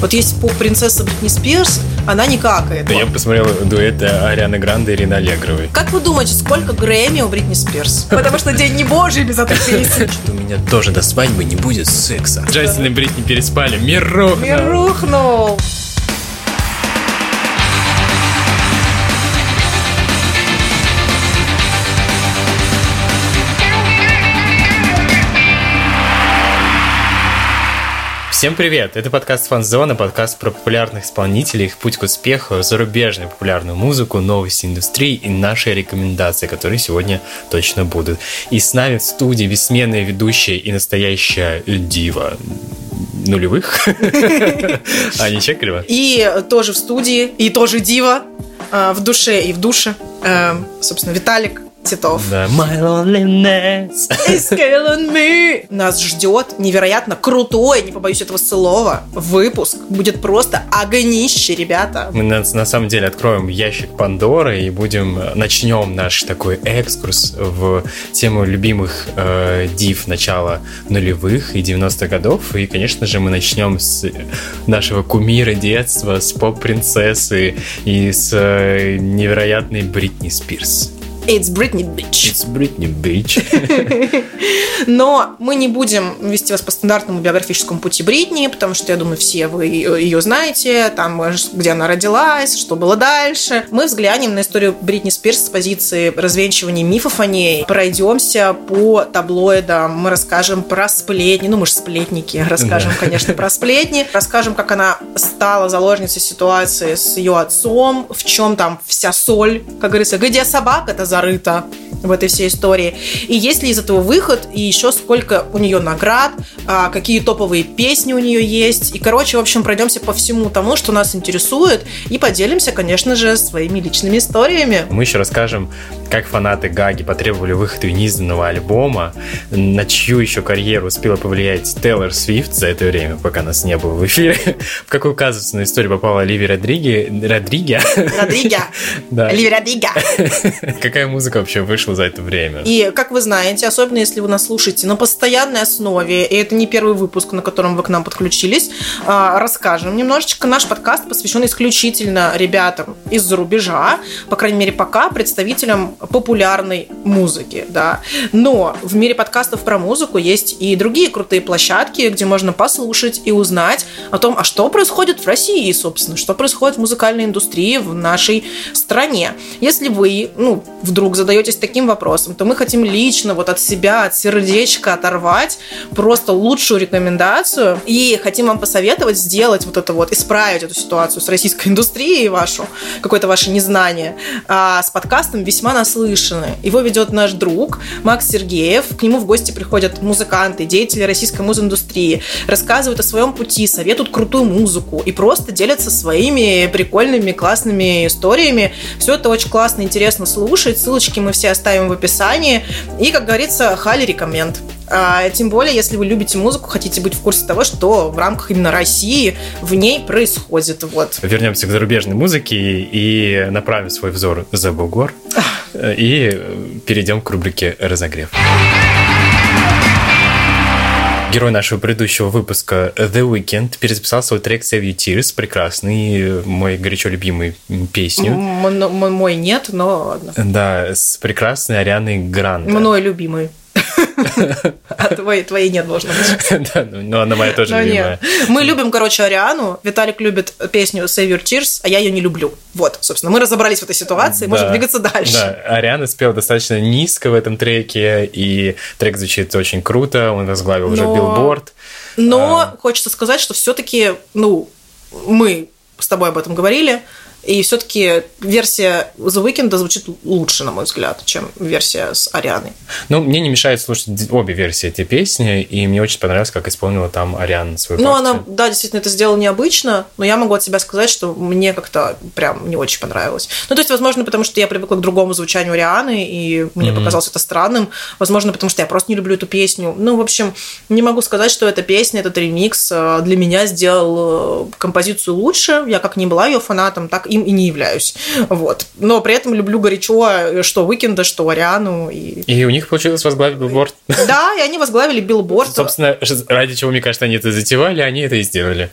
Вот есть поп-принцесса Бритни Спирс, она не какает. Да я посмотрел дуэт Арианы Гранды и Ирины Аллегровой. Как вы думаете, сколько Грэмми у Бритни Спирс? Потому что день не божий без этой песни. У меня тоже до свадьбы не будет секса. Джастин и Бритни переспали. Мир рухнул. Мир рухнул. Всем привет! Это подкаст Фанзона, подкаст про популярных исполнителей, их путь к успеху, зарубежную популярную музыку, новости индустрии и наши рекомендации, которые сегодня точно будут. И с нами в студии бессменная ведущая и настоящая дива нулевых. Аня Чекарева. И тоже в студии, и тоже дива э, в душе и в душе. Э, собственно, Виталик Титов. Да. My loneliness is killing me. Нас ждет невероятно крутой, не побоюсь этого слова, выпуск. Будет просто огнище, ребята. Мы на, на самом деле откроем ящик Пандоры и будем начнем наш такой экскурс в тему любимых э, див начала нулевых и 90-х годов. И, конечно же, мы начнем с нашего кумира детства, с поп-принцессы и с э, невероятной Бритни Спирс. It's Britney Bitch. It's Britney Bitch. Но мы не будем вести вас по стандартному биографическому пути Бритни, потому что, я думаю, все вы ее знаете, там, где она родилась, что было дальше. Мы взглянем на историю Бритни Спирс с позиции развенчивания мифов о ней, пройдемся по таблоидам, мы расскажем про сплетни, ну, мы же сплетники, расскажем, да. конечно, про сплетни, расскажем, как она стала заложницей ситуации с ее отцом, в чем там вся соль, как говорится, где собака, это за зарыто в этой всей истории. И есть ли из этого выход, и еще сколько у нее наград, а, какие топовые песни у нее есть. И, короче, в общем, пройдемся по всему тому, что нас интересует, и поделимся, конечно же, своими личными историями. Мы еще расскажем, как фанаты Гаги потребовали выхода неизданного альбома, на чью еще карьеру успела повлиять Тейлор Свифт за это время, пока нас не было в эфире, в какую казусную историю попала Ливи Родриги... Родриги? Родриги. Да. Ливи Родриги. Какая музыка вообще вышла за это время? И, как вы знаете, особенно если вы нас слушаете на постоянной основе, и это не первый выпуск, на котором вы к нам подключились, а, расскажем немножечко. Наш подкаст посвящен исключительно ребятам из-за рубежа, по крайней мере, пока представителям популярной музыки, да. Но в мире подкастов про музыку есть и другие крутые площадки, где можно послушать и узнать о том, а что происходит в России, собственно, что происходит в музыкальной индустрии в нашей стране. Если вы, ну, вдруг задаетесь таким вопросом, то мы хотим лично вот от себя, от сердечка оторвать просто лучшую рекомендацию и хотим вам посоветовать сделать вот это вот, исправить эту ситуацию с российской индустрией вашу, какое-то ваше незнание, а с подкастом весьма наслышаны. Его ведет наш друг Макс Сергеев. К нему в гости приходят музыканты, деятели российской музындустрии, рассказывают о своем пути, советуют крутую музыку и просто делятся своими прикольными, классными историями. Все это очень классно, интересно слушать. Ссылочки мы все оставим в описании. И, как говорится, хали рекоменд. А, тем более, если вы любите музыку, хотите быть в курсе того, что в рамках именно России в ней происходит. Вот. Вернемся к зарубежной музыке и направим свой взор за бугор. И перейдем к рубрике «Разогрев». Герой нашего предыдущего выпуска The Weeknd перезаписал свой трек Save You Tears, прекрасный, мой горячо любимый песню. М- мой нет, но ладно. Да, с прекрасной Арианой Гранде. Мной любимый. А твоей, нет, должно быть. Да, но ну, она моя тоже Но любимая. Мы любим, короче, Ариану. Виталик любит песню Save Your Tears, а я ее не люблю. Вот, собственно, мы разобрались в этой ситуации, можем двигаться дальше. Да, Ариана спела достаточно низко в этом треке, и трек звучит очень круто, он возглавил уже билборд. Но А. хочется сказать, что все-таки, ну, мы с тобой об этом говорили, и все-таки версия The Weeknd звучит лучше, на мой взгляд, чем версия с Арианой. Ну, мне не мешает слушать обе версии этой песни, и мне очень понравилось, как исполнила там Ариана свою Ну, партию. она, да, действительно, это сделала необычно, но я могу от себя сказать, что мне как-то прям не очень понравилось. Ну, то есть, возможно, потому что я привыкла к другому звучанию Рианы, и мне Мгм. показалось это странным. Возможно, потому что я просто не люблю эту песню. Ну, в общем, не могу сказать, что эта песня, этот ремикс э, для меня сделал э, композицию лучше. Я как не была ее фанатом, так им и не являюсь. Вот. Но при этом люблю горячо э, что Уикенда, что Ариану. И... И у них получилось возглавить билборд. Да, и они возглавили билборд. Собственно, ради чего, мне кажется, они это затевали, они это и сделали.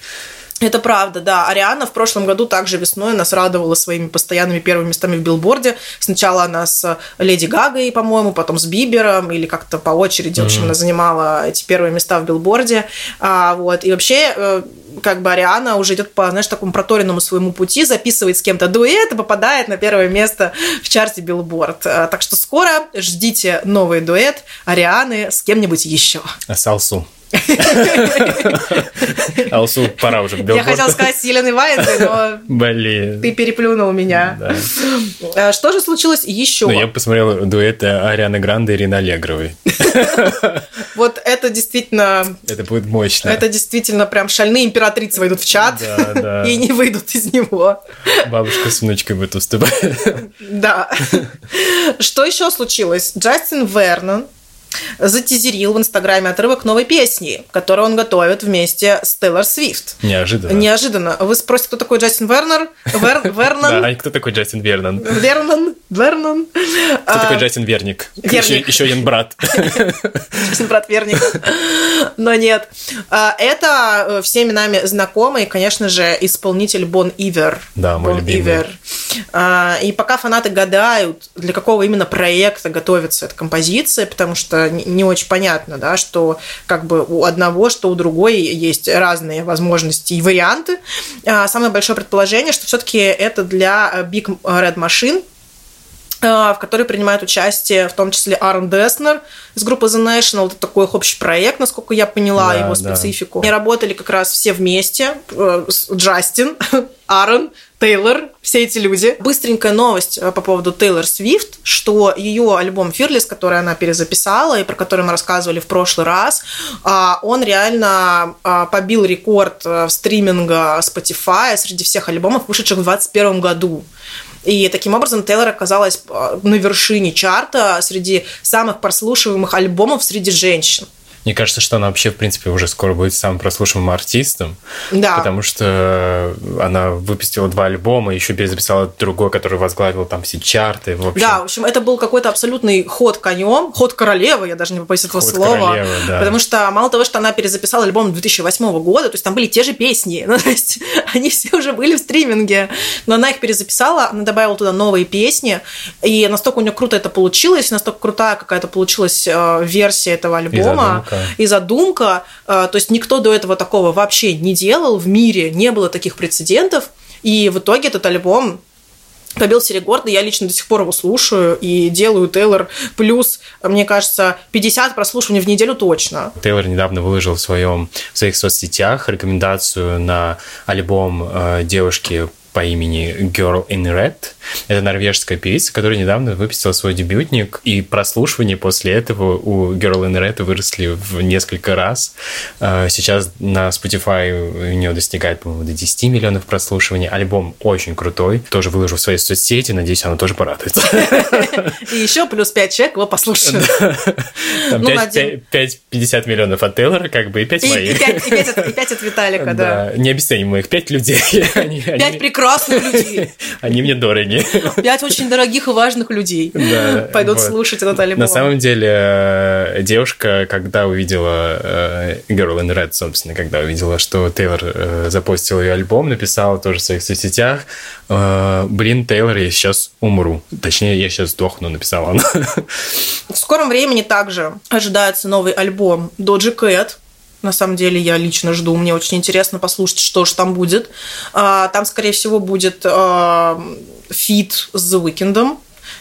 Это правда, да. Ариана в прошлом году также весной нас радовала своими постоянными первыми местами в билборде. Сначала она с Леди Гагой, по-моему, потом с Бибером, или как-то по очереди, mm-hmm. в общем, она занимала эти первые места в билборде. А, вот. И вообще, э, как бы Ариана уже идет по, знаешь, такому проторенному своему пути, записывает с кем-то дуэт и попадает на первое место в чарте Билборд. А, так что скоро ждите новый дуэт Арианы с кем-нибудь еще. С Алсу. Алсу, пора уже Я хотела сказать Елены Ваенги, но Блин. ты переплюнул меня. Да. А что же случилось еще? Ну, я посмотрел дуэты Арианы Гранде и Ирины Аллегровой. Вот это действительно... Это будет мощно. Это действительно прям шальные императрицы войдут в чат да, да. и не выйдут из него. Бабушка с внучкой будет выступать. Да. Что еще случилось? Джастин Вернон затизерил в Инстаграме отрывок новой песни, которую он готовит вместе с Тейлор Свифт. Неожиданно. Неожиданно. Вы спросите, кто такой Джастин Вернер? Вер... Вернон? Да, кто такой Джастин Вернон? Вернон? Вернон? Кто такой а, Джастин Верник? Верник. Еще, один брат. Джастин брат Верник. Но нет. А, это э, всеми нами знакомый, конечно же, исполнитель Бон Ивер. Да, мой любимый. А, и пока фанаты гадают, для какого именно проекта готовится эта композиция, потому что не очень понятно, да, что как бы у одного, что у другой есть разные возможности и варианты. А, самое большое предположение, что все-таки это для Big Red Machine, а, в которой принимает участие в том числе Аарон Деснер из группы The National. Это такой их общий проект, насколько я поняла да, его специфику. Да. Они работали как раз все вместе. Э, Джастин, Аарон, Тейлор, все эти люди. Быстренькая новость э, по поводу Тейлор Свифт, что ее альбом Fearless, который она перезаписала и про который мы рассказывали в прошлый раз, а, он реально а, побил рекорд э, стриминга Spotify среди всех альбомов, вышедших в 2021 году. И таким образом Тейлор оказалась э, на вершине чарта среди самых прослушиваемых альбомов среди женщин. Мне кажется, что она вообще, в принципе, уже скоро будет самым прослушиваемым артистом. Да. Потому что она выпустила два альбома, еще перезаписала другой, который возглавил там все чарты. В общем. Да, в общем, это был какой-то абсолютный ход конем, ход королевы, я даже не побоюсь этого ход слова. Королевы, да. Потому что мало того, что она перезаписала альбом 2008 года, то есть там были те же песни, ну, то есть они все уже были в стриминге, но она их перезаписала, она добавила туда новые песни, и настолько у нее круто это получилось, настолько крутая какая-то получилась э, версия этого альбома и задумка. Э, то есть никто до этого такого вообще не делал в мире, не было таких прецедентов. И в итоге этот альбом побил все рекорды, я лично до сих пор его слушаю и делаю Тейлор плюс, мне кажется, 50 прослушиваний в неделю точно. Тейлор недавно выложил в, своем, в своих соцсетях рекомендацию на альбом э, девушки по имени Girl in Red. Это норвежская певица, которая недавно выпустила свой дебютник, и прослушивания после этого у Girl in Red выросли в несколько раз. А, сейчас на Spotify у нее достигает, по-моему, до 10 миллионов прослушиваний. Альбом очень крутой. Тоже выложу в своей соцсети, надеюсь, она тоже порадуется. И еще плюс 5 человек его послушают. 5, 50 миллионов от Тейлора, как бы, и 5 моих. И 5 от Виталика, да. Не обесценим моих 5 людей. 5 прекрасных прекрасных людей. Они мне дороги. Пять очень дорогих и важных людей да, пойдут вот. слушать этот альбом. На самом деле, э, девушка, когда увидела э, Girl in Red, собственно, когда увидела, что Тейлор э, запустил ее альбом, написала тоже в своих соцсетях, блин, Тейлор, я сейчас умру. Точнее, я сейчас сдохну, написала она. В скором времени также ожидается новый альбом Doja Cat, на самом деле я лично жду. Мне очень интересно послушать, что же там будет. А, там, скорее всего, будет а, feat с The Weeknd.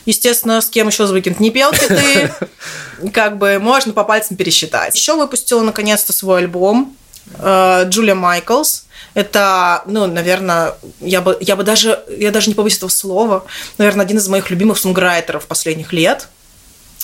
Естественно, с кем еще The Weeknd не пел ты, как бы можно по пальцам пересчитать. Еще выпустила наконец-то свой альбом а, Джулия Майклс. Это, ну, наверное, я бы, я бы даже, я даже не побоюсь этого слова, наверное, один из моих любимых сонграйтеров последних лет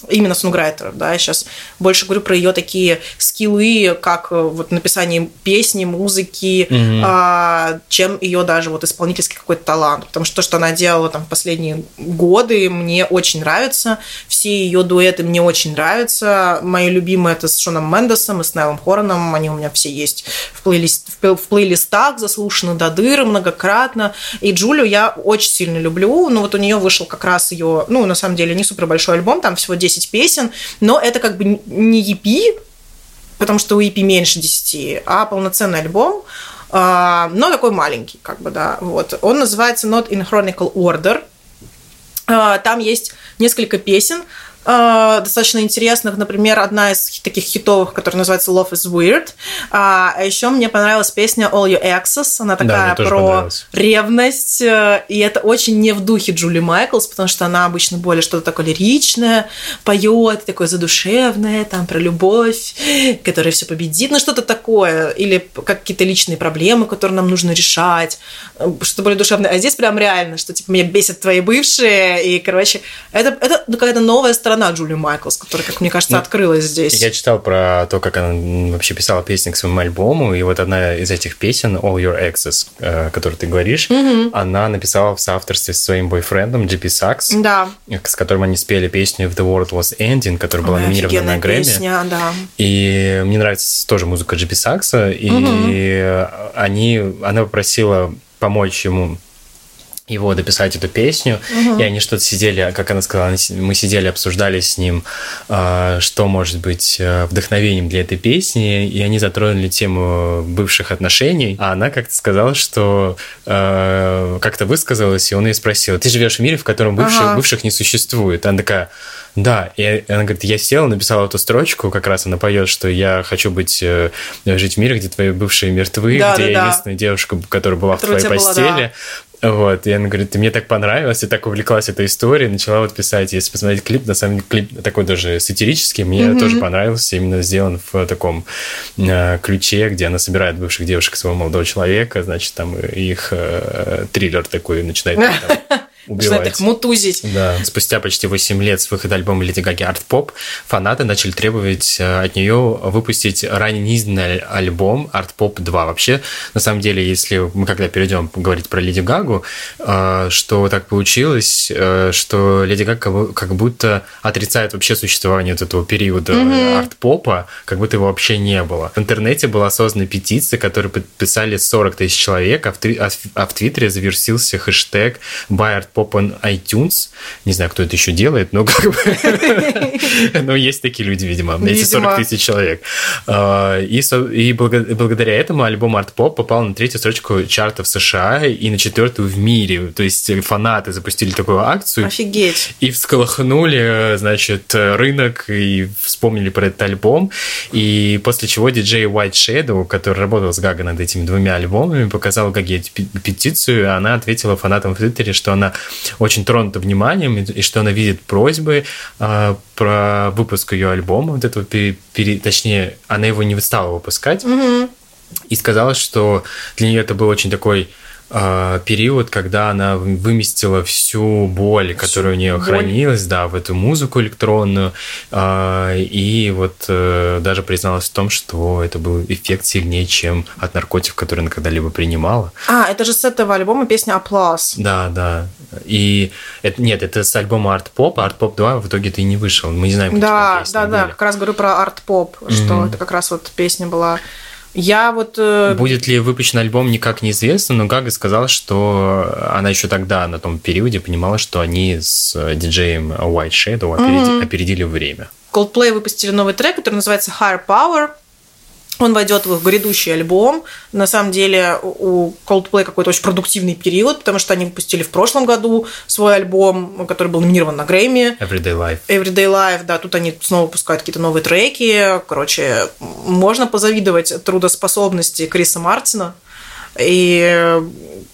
именно сонграйтеров, да, я сейчас больше говорю про ее такие скиллы, как э, вот написание песни, музыки, mm-hmm. а, чем ее даже вот исполнительский какой-то талант, потому что то, что она делала там в последние годы, мне очень нравится, все ее дуэты мне очень нравятся, мои любимые это с Шоном Мендесом и с Найлом Хороном, они у меня все есть в, плейлист, в плейлистах, заслушаны до дыры многократно, и Джулию я очень сильно люблю, но вот у нее вышел как раз ее, ну, на самом деле, не супер большой альбом, там всего 10 10 песен, но это как бы не EP, потому что у EP меньше 10, а полноценный альбом. а, но такой маленький, как бы, да, вот. Он называется Not in Chronicle Order. А, там есть несколько песен, э, достаточно интересных. Например, одна из таких хитовых, которая называется Love is Weird. А, а еще мне понравилась песня All Your Exes. Она такая тоже про ревность. э, И это очень не в духе Джули Майклс, потому что она обычно более что-то такое лиричное, поет, такое задушевное, там про любовь, которая все победит, ну что-то такое. Или какие-то личные проблемы, которые нам нужно решать. э, Что-то более душевное. А здесь прям реально, что типа меня бесят твои бывшие. И, короче, это, это ну, какая-то новая сторона Джули Майклс, которая, как мне кажется, Ну, открылась здесь. Я читал про то, как она вообще писала песни к своему альбому, и вот одна из этих песен, All Your Exes, э, о которой ты говоришь, она написала в соавторстве со своим бойфрендом JP Sachs, Да. с которым они спели песню If the World Was Ending, которая была Ой, номинирована на Грэмми. песня, да. И мне нравится тоже музыка Джипи Сакса, и они, она попросила помочь ему его дописать эту песню, и они что-то сидели, как она сказала, мы сидели, обсуждали с ним, а, что может быть э, вдохновением для этой песни, и они затронули тему бывших отношений, а она как-то сказала, что э, как-то высказалась, и он ее спросил, ты живешь в мире, в котором бывших, Ага. бывших не существует? Она такая, да, и она говорит, я села, написала эту строчку, как раз она поет, что я хочу быть, э, жить в мире, где твои бывшие мертвы, Да, где да, я да. единственная девушка, которая была Которая в твоей тебя была, постели. Вот, и она говорит, ты мне так понравилось, я так увлеклась этой историей, начала вот писать. Если посмотреть клип, на самом деле клип такой даже сатирический, мне тоже понравился, именно сделан в таком э, ключе, где она собирает бывших девушек своего молодого человека, значит, там их э, триллер такой начинает там, Начинает убивать. их мутузить. Да. Спустя почти 8 лет с выхода альбома Леди Гаги Art Pop фанаты начали требовать э, от нее выпустить ранее неизданный аль- альбом Art Pop 2. Вообще, на самом деле, если мы когда перейдем говорить про Леди Гагу, э, что так получилось, э, что Леди Гага как бу- как будто отрицает вообще существование вот этого периода арт-попа, как будто его вообще не было. В интернете была создана петиция, которую подписали 40 тысяч человек, а а в- а в Твиттере завершился хэштег Buy Art Pop on iTunes. Не знаю, кто это еще делает, но как бы... Ну, есть такие люди, видимо, эти 40 Видимо. тысяч человек. А, И, благодаря этому альбом Art Pop попал на третью строчку чартов США и на четвертую в мире. То есть фанаты запустили такую акцию. Офигеть. И всколыхнули, значит, рынок и вспомнили про этот альбом. И после чего диджей White Shadow, который работал с Гага над этими двумя альбомами, показал Гаге петицию, и она ответила фанатам в Твиттере, что она очень тронута вниманием, и и что она видит просьбы а, про выпуск ее альбома, вот этого, пере- пере- точнее, она его не стала выпускать, и сказала, что для нее это был очень такой период, когда она выместила всю боль, которая у нее боль. хранилась, да, в эту музыку электронную, а, и вот э, даже призналась в том, что это был эффект сильнее, чем от наркотиков, которые она когда-либо принимала. А, это же с этого альбома песня «Аплаз». Да, да. И это, нет, это с альбома Art Pop, а Art Pop 2 в итоге-то и не вышел. Мы не знаем, какие там Да, песни да, да, были. как раз говорю про арт-поп, что Мгм. это как раз вот песня была. Я вот... э, Будет ли выпущен альбом, никак неизвестно, но Гага сказала, что она еще тогда, на том периоде, понимала, что они с диджеем White Shadow опереди- опередили время. Coldplay выпустили новый трек, который называется Higher Power. Он войдет в их грядущий альбом. На самом деле у Coldplay какой-то очень продуктивный период, потому что они выпустили в прошлом году свой альбом, который был номинирован на Грэмми. Everyday Life. Everyday Life, да, тут они снова выпускают какие-то новые треки. Короче, можно позавидовать трудоспособности Криса Мартина. И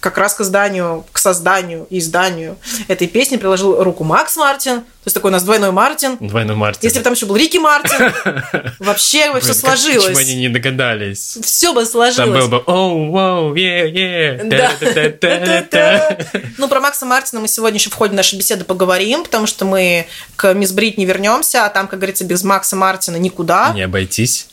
как раз к изданию, к созданию и изданию этой песни приложил руку Макс Мартин. То есть такой у нас двойной Мартин. Двойной Мартин. Если бы там еще был Рики Мартин, вообще бы все как- Почему они сложилось. не догадались? Все бы Там был сложилось. бы «Оу, вау, е, е, Да. та-та-та-та-та». Ну, про Макса Мартина мы сегодня еще в ходе нашей беседы поговорим, потому что мы к Мисс Брит не вернемся, а там, как говорится, без Макса Мартина никуда. Не обойтись.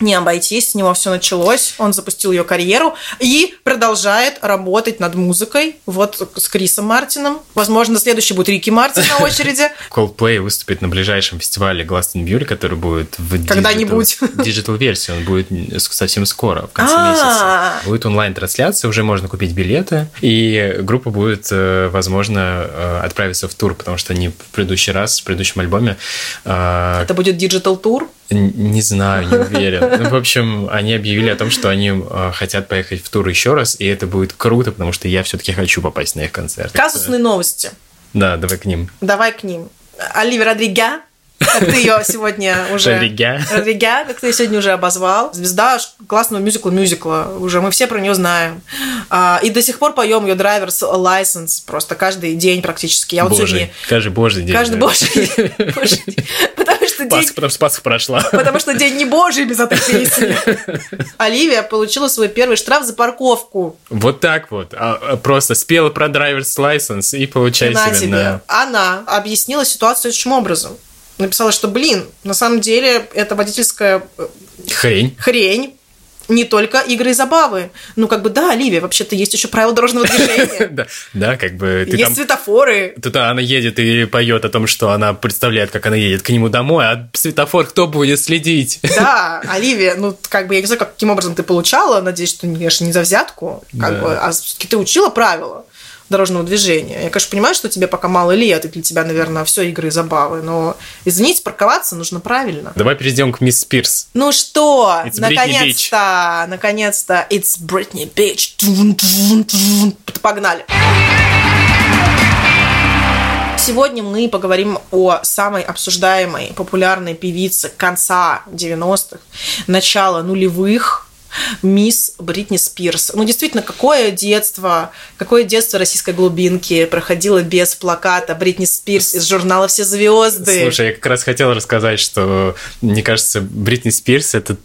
Не обойтись, с него все началось, он запустил ее карьеру и продолжает работать над музыкой, вот с Крисом Мартином. Возможно, следующий будет Рики Мартин на очереди. Coldplay выступит на ближайшем фестивале Glastonbury, который будет в Когда-нибудь. digital-версии. Он будет совсем скоро, в конце А. месяца. Будет онлайн-трансляция, уже можно купить билеты. И группа будет, э, возможно, э, отправиться в тур, потому что они в предыдущий раз, в предыдущем альбоме... э, Это будет digital тур. Не знаю, не уверен. Ну, в общем, они объявили о том, что они э, хотят поехать в тур еще раз, и это будет круто, потому что я все-таки хочу попасть на их концерт. Казусные новости. Да, давай к ним. Давай к ним. Оливия Родрига как ты ее сегодня уже... Родрига. Родрига, как ты ее сегодня уже обозвал. Звезда классного мюзикла-мюзикла. Уже мы все про нее знаем. А, и до сих пор поем ее драйверс license просто каждый день практически. Я вот божий. сегодня... Каждый божий день. Каждый божий день. Потому что день... Пасха, потому что Пасха прошла. Потому что день не божий без этой песни. Оливия получила свой первый штраф за парковку. Вот так вот. А, просто спела про драйверс license и получай себе. Она объяснила ситуацию таким образом написала, что, блин, на самом деле это водительская э, хрень. Хрень. Не только игры и забавы. Ну, как бы, да, Оливия, вообще-то есть еще правила дорожного движения. Да, да, как бы... Есть там... светофоры. Тут она едет и поет о том, что она представляет, как она едет к нему домой, а светофор кто будет следить? Да, Оливия, ну, как бы, я не знаю, каким образом ты получала, надеюсь, что, конечно, не за взятку, как бы, а все-таки ты учила правила дорожного движения. Я, конечно, понимаю, что тебе пока мало лет, и для тебя, наверное, все игры и забавы, но, извините, парковаться нужно правильно. Давай перейдем к мисс Спирс. Ну что, наконец-то, наконец-то, it's Britney Beach. Погнали. Сегодня мы поговорим о самой обсуждаемой популярной певице конца 90-х, начала нулевых, мисс Бритни Спирс. Ну, действительно, какое детство, какое детство российской глубинки проходило без плаката Бритни Спирс из журнала «Все звезды». Слушай, я как раз хотел рассказать, что, мне кажется, Бритни Спирс – это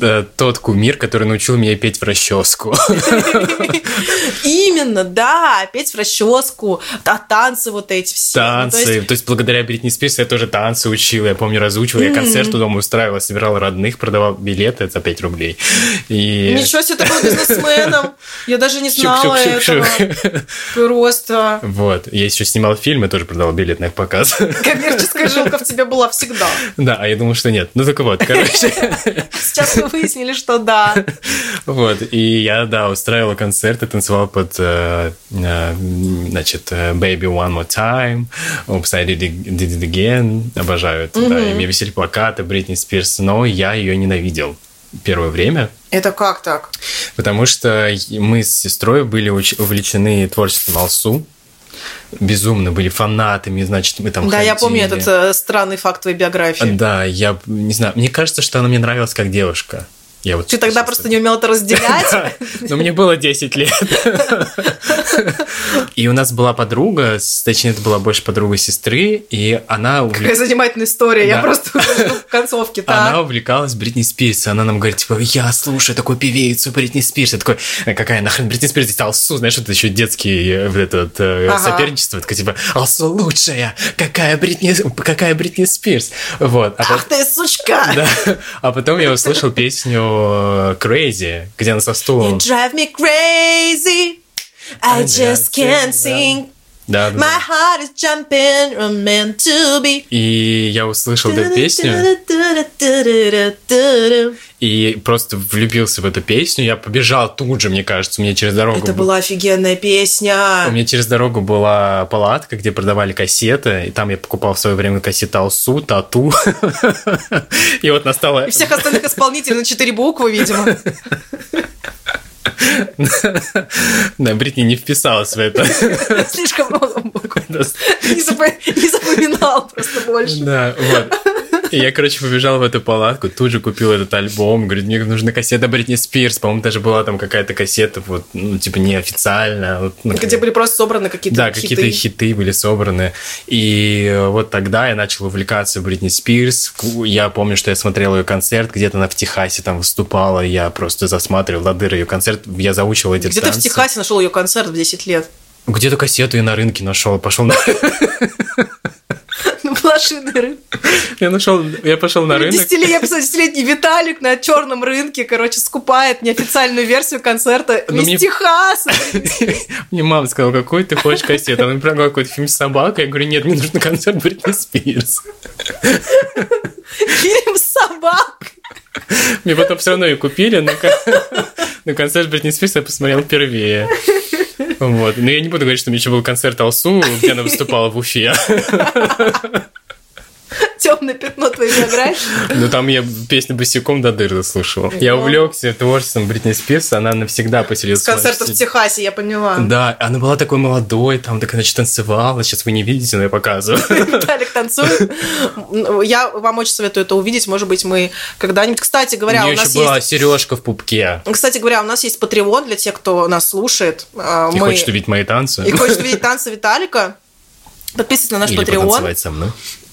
Э, тот кумир, который научил меня петь в расческу. Именно, да, петь в расческу, а танцы вот эти все. Ну, танцы, то есть благодаря Бритни Спирс я тоже танцы учил, я помню, разучивал, я концерт дома устраивала, собирал родных, продавал билеты за 5 рублей. И... Ничего себе, был бизнесменом, я даже не знала этого. Просто. Вот, я еще снимал фильмы, тоже продавал билеты на их показ. Коммерческая жилка в тебе была всегда. Да, а я думал, что нет. Ну, только вот, короче. Сейчас мы выяснили, что да. Вот, и я, да, устраивала концерты, танцевал под, э, э, значит, Baby One More Time, Oops, I Did It Again, обожаю это, да, и мне висели плакаты Бритни Спирс, но я ее ненавидел первое время. Это как так? Потому что мы с сестрой были увлечены творчеством Алсу, безумно были фанатами, значит, мы там Да, ходили. я помню этот э, странный факт твоей биографии. Да, я не знаю, мне кажется, что она мне нравилась как девушка. Я вот Ты тогда просто не умел это разделять. Но мне было 10 лет. И у нас была подруга, точнее, это была больше подруга сестры, и она... Какая занимательная история, я просто в концовке. Она увлекалась Бритни Спирс, она нам говорит, типа, я слушаю такую певицу Бритни Спирс. Я такой, «Э, какая нахрен Бритни Спирс, здесь Алсу, знаешь, это еще детский э, вот этот э, соперничество, такое, типа, Алсу лучшая, какая Бритни, какая Бритни Спирс. Вот. А Ах ты, сучка! А потом я услышал песню Crazy, где она со стулом. You drive me crazy, I just can't sing. Да, да, My heart is jumping, I'm meant to be. И я услышал эту песню и просто влюбился в эту песню. Я побежал тут же, мне кажется, у меня через дорогу... Это была офигенная песня. У меня через дорогу была палатка, где продавали кассеты, и там я покупал в свое время кассеты Алсу, Тату. И вот настала... И всех остальных исполнителей на четыре буквы, видимо. Да, Бритни не вписалась в это. Слишком много букв. Не запоминал просто больше. Да, вот. И я, короче, побежал в эту палатку, тут же купил этот альбом. Говорит, мне нужна кассета Бритни Спирс. По-моему, даже была там какая-то кассета, вот, ну, типа, неофициально. Вот, ну, Где были просто собраны какие-то Да, какие-то хиты были собраны. И вот тогда я начал увлекаться Бритни Спирс. Я помню, что я смотрел ее концерт, где-то она в Техасе там выступала. Я просто засматривал дыры ее концерт. Я заучил эти Где ты в Техасе нашел ее концерт в 10 лет? Где-то кассету я на рынке нашел, пошел на... Блошиный рынок. Я нашел, я пошел на рынок. Десятилетний Виталик на черном рынке, короче, скупает неофициальную версию концерта из мне... Техаса. Мне мама сказала, какой ты хочешь кассету? Она предлагала какой-то фильм «Собака». Я говорю, нет, мне нужен концерт Бритни Спирс. Фильм «Собак». Мне потом все равно ее купили, но, но концерт Бритни Спирс я посмотрел впервые. Вот. Но я не буду говорить, что у меня еще был концерт Алсу, где она выступала в Уфе. темное пятно твоей биографии. Ну, там я песню босиком до дыр слушал. Я увлекся творчеством Бритни Спирс, она навсегда поселилась С концерта в Техасе, я поняла. Да, она была такой молодой, там так, значит, танцевала. Сейчас вы не видите, но я показываю. Талик танцует. Я вам очень советую это увидеть. Может быть, мы когда-нибудь... Кстати говоря, у, нас еще была есть... сережка в пупке. Кстати говоря, у нас есть Patreon для тех, кто нас слушает. А, И Мы- хочет увидеть мои танцы. И хочет видеть танцы Виталика. Подписывайтесь на наш Или Patreon. со мной.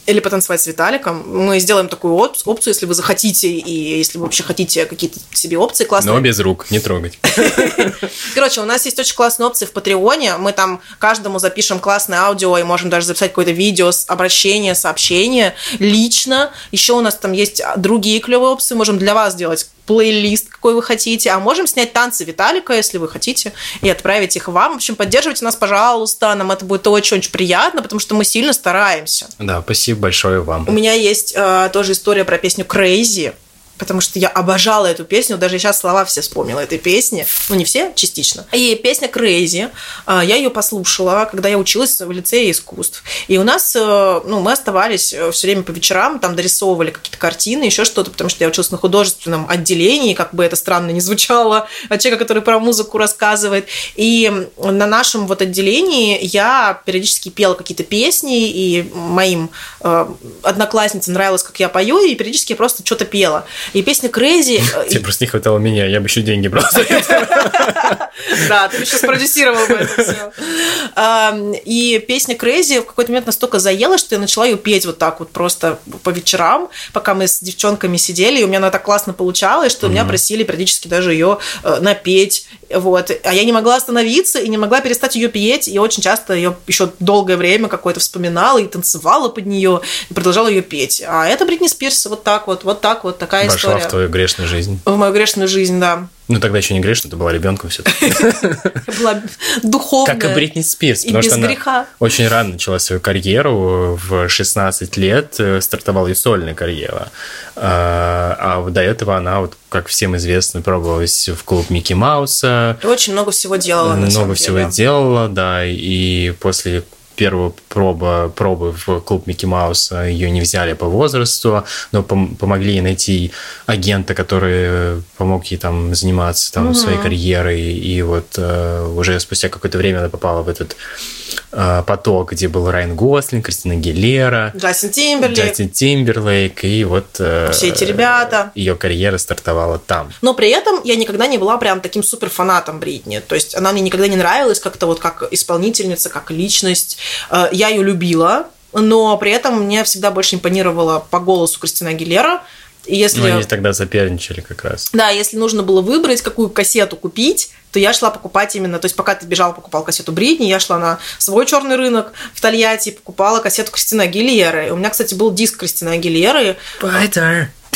Или потанцевать с Виталиком. Мы сделаем такую оп- опцию, если вы захотите, и если вы вообще хотите какие-то себе опции классные. Но без рук, не трогать. Короче, у нас есть очень классные опции в Патреоне. Мы там каждому запишем классное аудио и можем даже записать какое-то видео, обращение, сообщение лично. Еще у нас там есть другие клевые опции. Можем для вас сделать плейлист, какой вы хотите, а можем снять танцы Виталика, если вы хотите, и отправить их вам. В общем, поддерживайте нас, пожалуйста, нам это будет очень-очень приятно, потому что мы сильно стараемся. Да, спасибо большое вам. У меня есть э, тоже история про песню Crazy. Потому что я обожала эту песню, даже сейчас слова все вспомнила этой песни. Ну, не все, частично. И песня Crazy. э, Я ее послушала, когда я училась в лицее искусств. И у нас, э, ну, мы оставались все время по вечерам, там дорисовывали какие-то картины, еще что-то, потому что я училась на художественном отделении, как бы это странно не звучало, от человека, который про музыку рассказывает. И на нашем вот отделении я периодически пела какие-то песни, и моим э, одноклассницам нравилось, как я пою, и периодически я просто что-то пела. И песня Crazy... э, Тебе просто не хватало меня, я бы еще деньги брал. Да, ты сейчас продюсировал бы это все. И песня Crazy в какой-то момент настолько заела, что я начала ее петь вот так вот просто по вечерам, пока мы с девчонками сидели, и у меня она так классно получалась, что меня просили периодически даже ее э, напеть. Вот. А я не могла остановиться и не могла перестать ее петь. И очень часто ее еще долгое время какое-то вспоминала и танцевала под нее, и продолжала ее петь. А это Бритни Спирс вот так вот, вот так вот, такая Вошла в история. твою грешную жизнь. В мою грешную жизнь, да. Ну, тогда еще не грешно, ты была ребенком все Я была духовная. Как и Бритни Спирс, И потому без что она греха. очень рано начала свою карьеру. В 16 лет э, стартовала и сольная карьера. А а до этого она, вот, как всем известно, пробовалась в клуб Микки Мауса. Очень много всего делала. много всего делала, да, и после первого проба, пробы в клуб Микки Мауса ее не взяли по возрасту, но пом- помогли ей найти агента, который помог ей там заниматься там, своей карьерой, и вот э, уже спустя какое-то время она попала в этот э, поток, где был Райан Гослинг, Кристина Гилера, Джастин Тимберлейк. Джастин Тимберлейк, и вот э, Все эти ребята. ее карьера стартовала там. Но при этом я никогда не была прям таким супер фанатом Бритни. То есть она мне никогда не нравилась как-то вот как исполнительница, как личность. Э, Я ее любила, но при этом мне всегда больше импонировала по голосу Кристина Агилера. И если... Ну, они тогда соперничали как раз. Да, если нужно было выбрать, какую кассету купить, то я шла покупать именно, то есть пока ты бежал, покупал кассету Бритни, я шла на свой черный рынок в Тольятти, покупала кассету Кристины Агилеры. У меня, кстати, был диск Кристины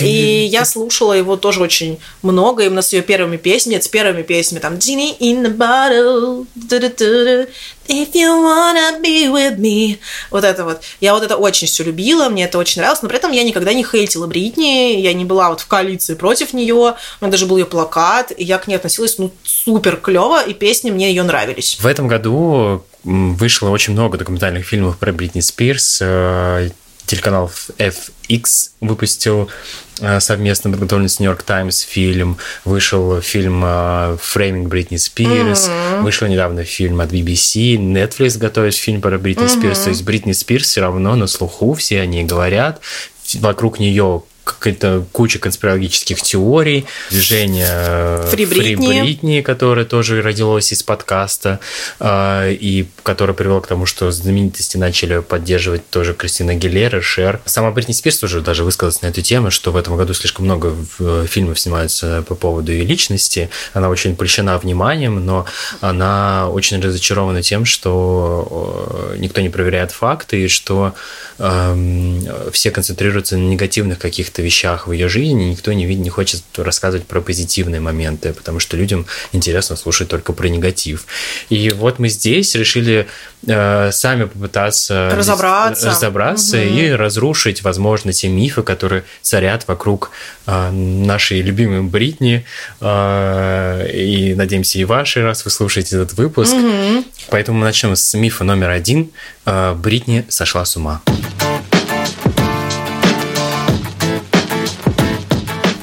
Агилеры, и я слушала его тоже очень много, именно с ее первыми песнями, с первыми песнями, там Genie in the bottle, if you wanna be with me. Вот это вот. Я вот это очень все любила, мне это очень нравилось, но при этом я никогда не хейтила Бритни, я не была вот в коалиции против нее, у меня даже был ее плакат, и я к ней относилась, ну, супер клево, и песни мне ее нравились. В этом году вышло очень много документальных фильмов про Бритни Спирс. Телеканал FX выпустил э, совместно подготовленный с Нью-Йорк Таймс фильм. Вышел фильм «Фрейминг Бритни Спирс». Вышел недавно фильм от BBC. Netflix готовит фильм про Бритни Спирс. То есть Бритни Спирс все равно на слуху, все они говорят. Вокруг нее какая-то куча конспирологических теорий, движение э, Free Britney. Бритни, которое тоже родилось из подкаста, э, и которое привело к тому, что знаменитости начали поддерживать тоже Кристина Гилера, Шер. Сама Бритни Спирс тоже даже высказалась на эту тему, что в этом году слишком много э, фильмов снимаются по поводу ее личности. Она очень польщена вниманием, но она очень разочарована тем, что э, никто не проверяет факты, и что эм, все концентрируются на негативных каких-то вещах в ее жизни, никто не, видит, не хочет рассказывать про позитивные моменты, потому что людям интересно слушать только про негатив. И вот мы здесь решили э, сами попытаться Разобраться. разобраться Мгм. и разрушить, возможно, те мифы, которые царят вокруг э, нашей любимой Бритни. Э, и надеемся, и ваши, раз вы слушаете этот выпуск. Мгм. Поэтому мы начнем с мифа номер один. Э, Бритни сошла с ума.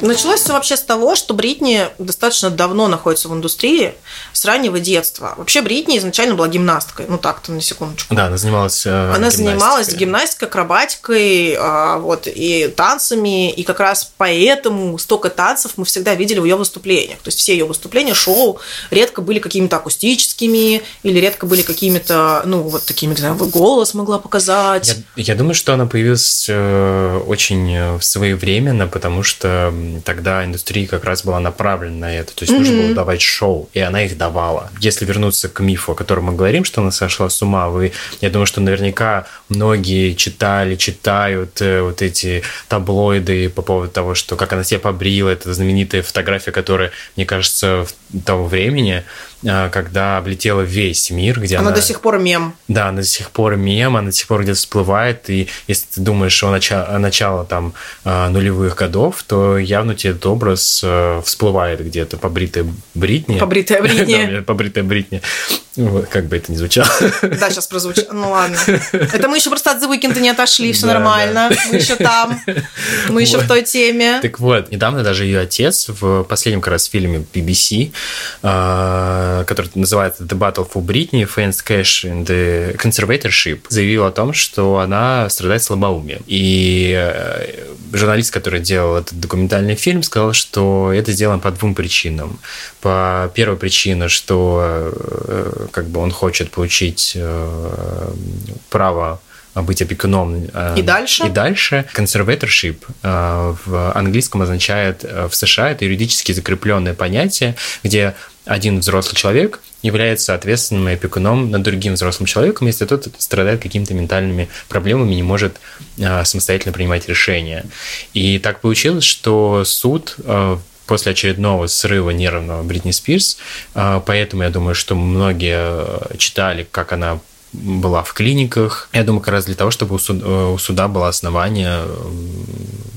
Началось все вообще с того, что Бритни достаточно давно находится в индустрии, с раннего детства. Вообще Бритни изначально была гимнасткой, ну так-то на секундочку. Да, она занималась э, Она гимнастикой. занималась гимнастикой, акробатикой, а, вот, и танцами, и как раз поэтому столько танцев мы всегда видели в ее выступлениях. То есть все ее выступления, шоу редко были какими-то акустическими, или редко были какими-то, ну, вот такими, не знаю, голос могла показать. Я, я думаю, что она появилась э, очень э, своевременно, потому что тогда индустрия как раз была направлена на это. То есть нужно было давать шоу, и она их давала. Если вернуться к мифу, о котором мы говорим, что она сошла с ума, вы, я думаю, что наверняка многие читали, читают э, вот эти таблоиды по поводу того, что как она себя побрила, это знаменитая фотография, которая, мне кажется, в того времени, когда облетела весь мир, где Она она... до сих пор мем. Да, она до сих пор мем, она до сих пор где-то всплывает, и если ты думаешь о начале, о начало там э, нулевых годов, то явно тебе этот образ э, всплывает где-то побритая Бритни. Побритая Бритни. Да, побритая Бритни. Вот, Как бы это ни звучало. Да, сейчас прозвучит. Ну ладно. Это мы еще просто от The Weeknd не отошли, все Да, нормально. Мы еще там. Мы еще Вот. в той теме. Так вот, недавно даже ее отец в последнем как раз фильме BBC, э, который называется The Battle for Britney, Fans Cash and the Conservatorship, заявил о том, что она страдает слабоумием. И э, журналист, который делал этот документальный фильм, сказал, что это сделано по двум причинам. По первой причине, что э, как бы он хочет получить э, право быть опекуном. э, И дальше? И дальше. Conservatorship э, в английском означает в США это юридически закрепленное понятие, где один взрослый человек является ответственным и опекуном над другим взрослым человеком, если тот страдает какими-то ментальными проблемами, не может самостоятельно принимать решения. И так получилось, что суд э, после очередного срыва нервного Бритни Спирс, э, поэтому я думаю, что многие э, читали, как она была в клиниках. Я думаю, как раз для того, чтобы у суда, у суда было основание э,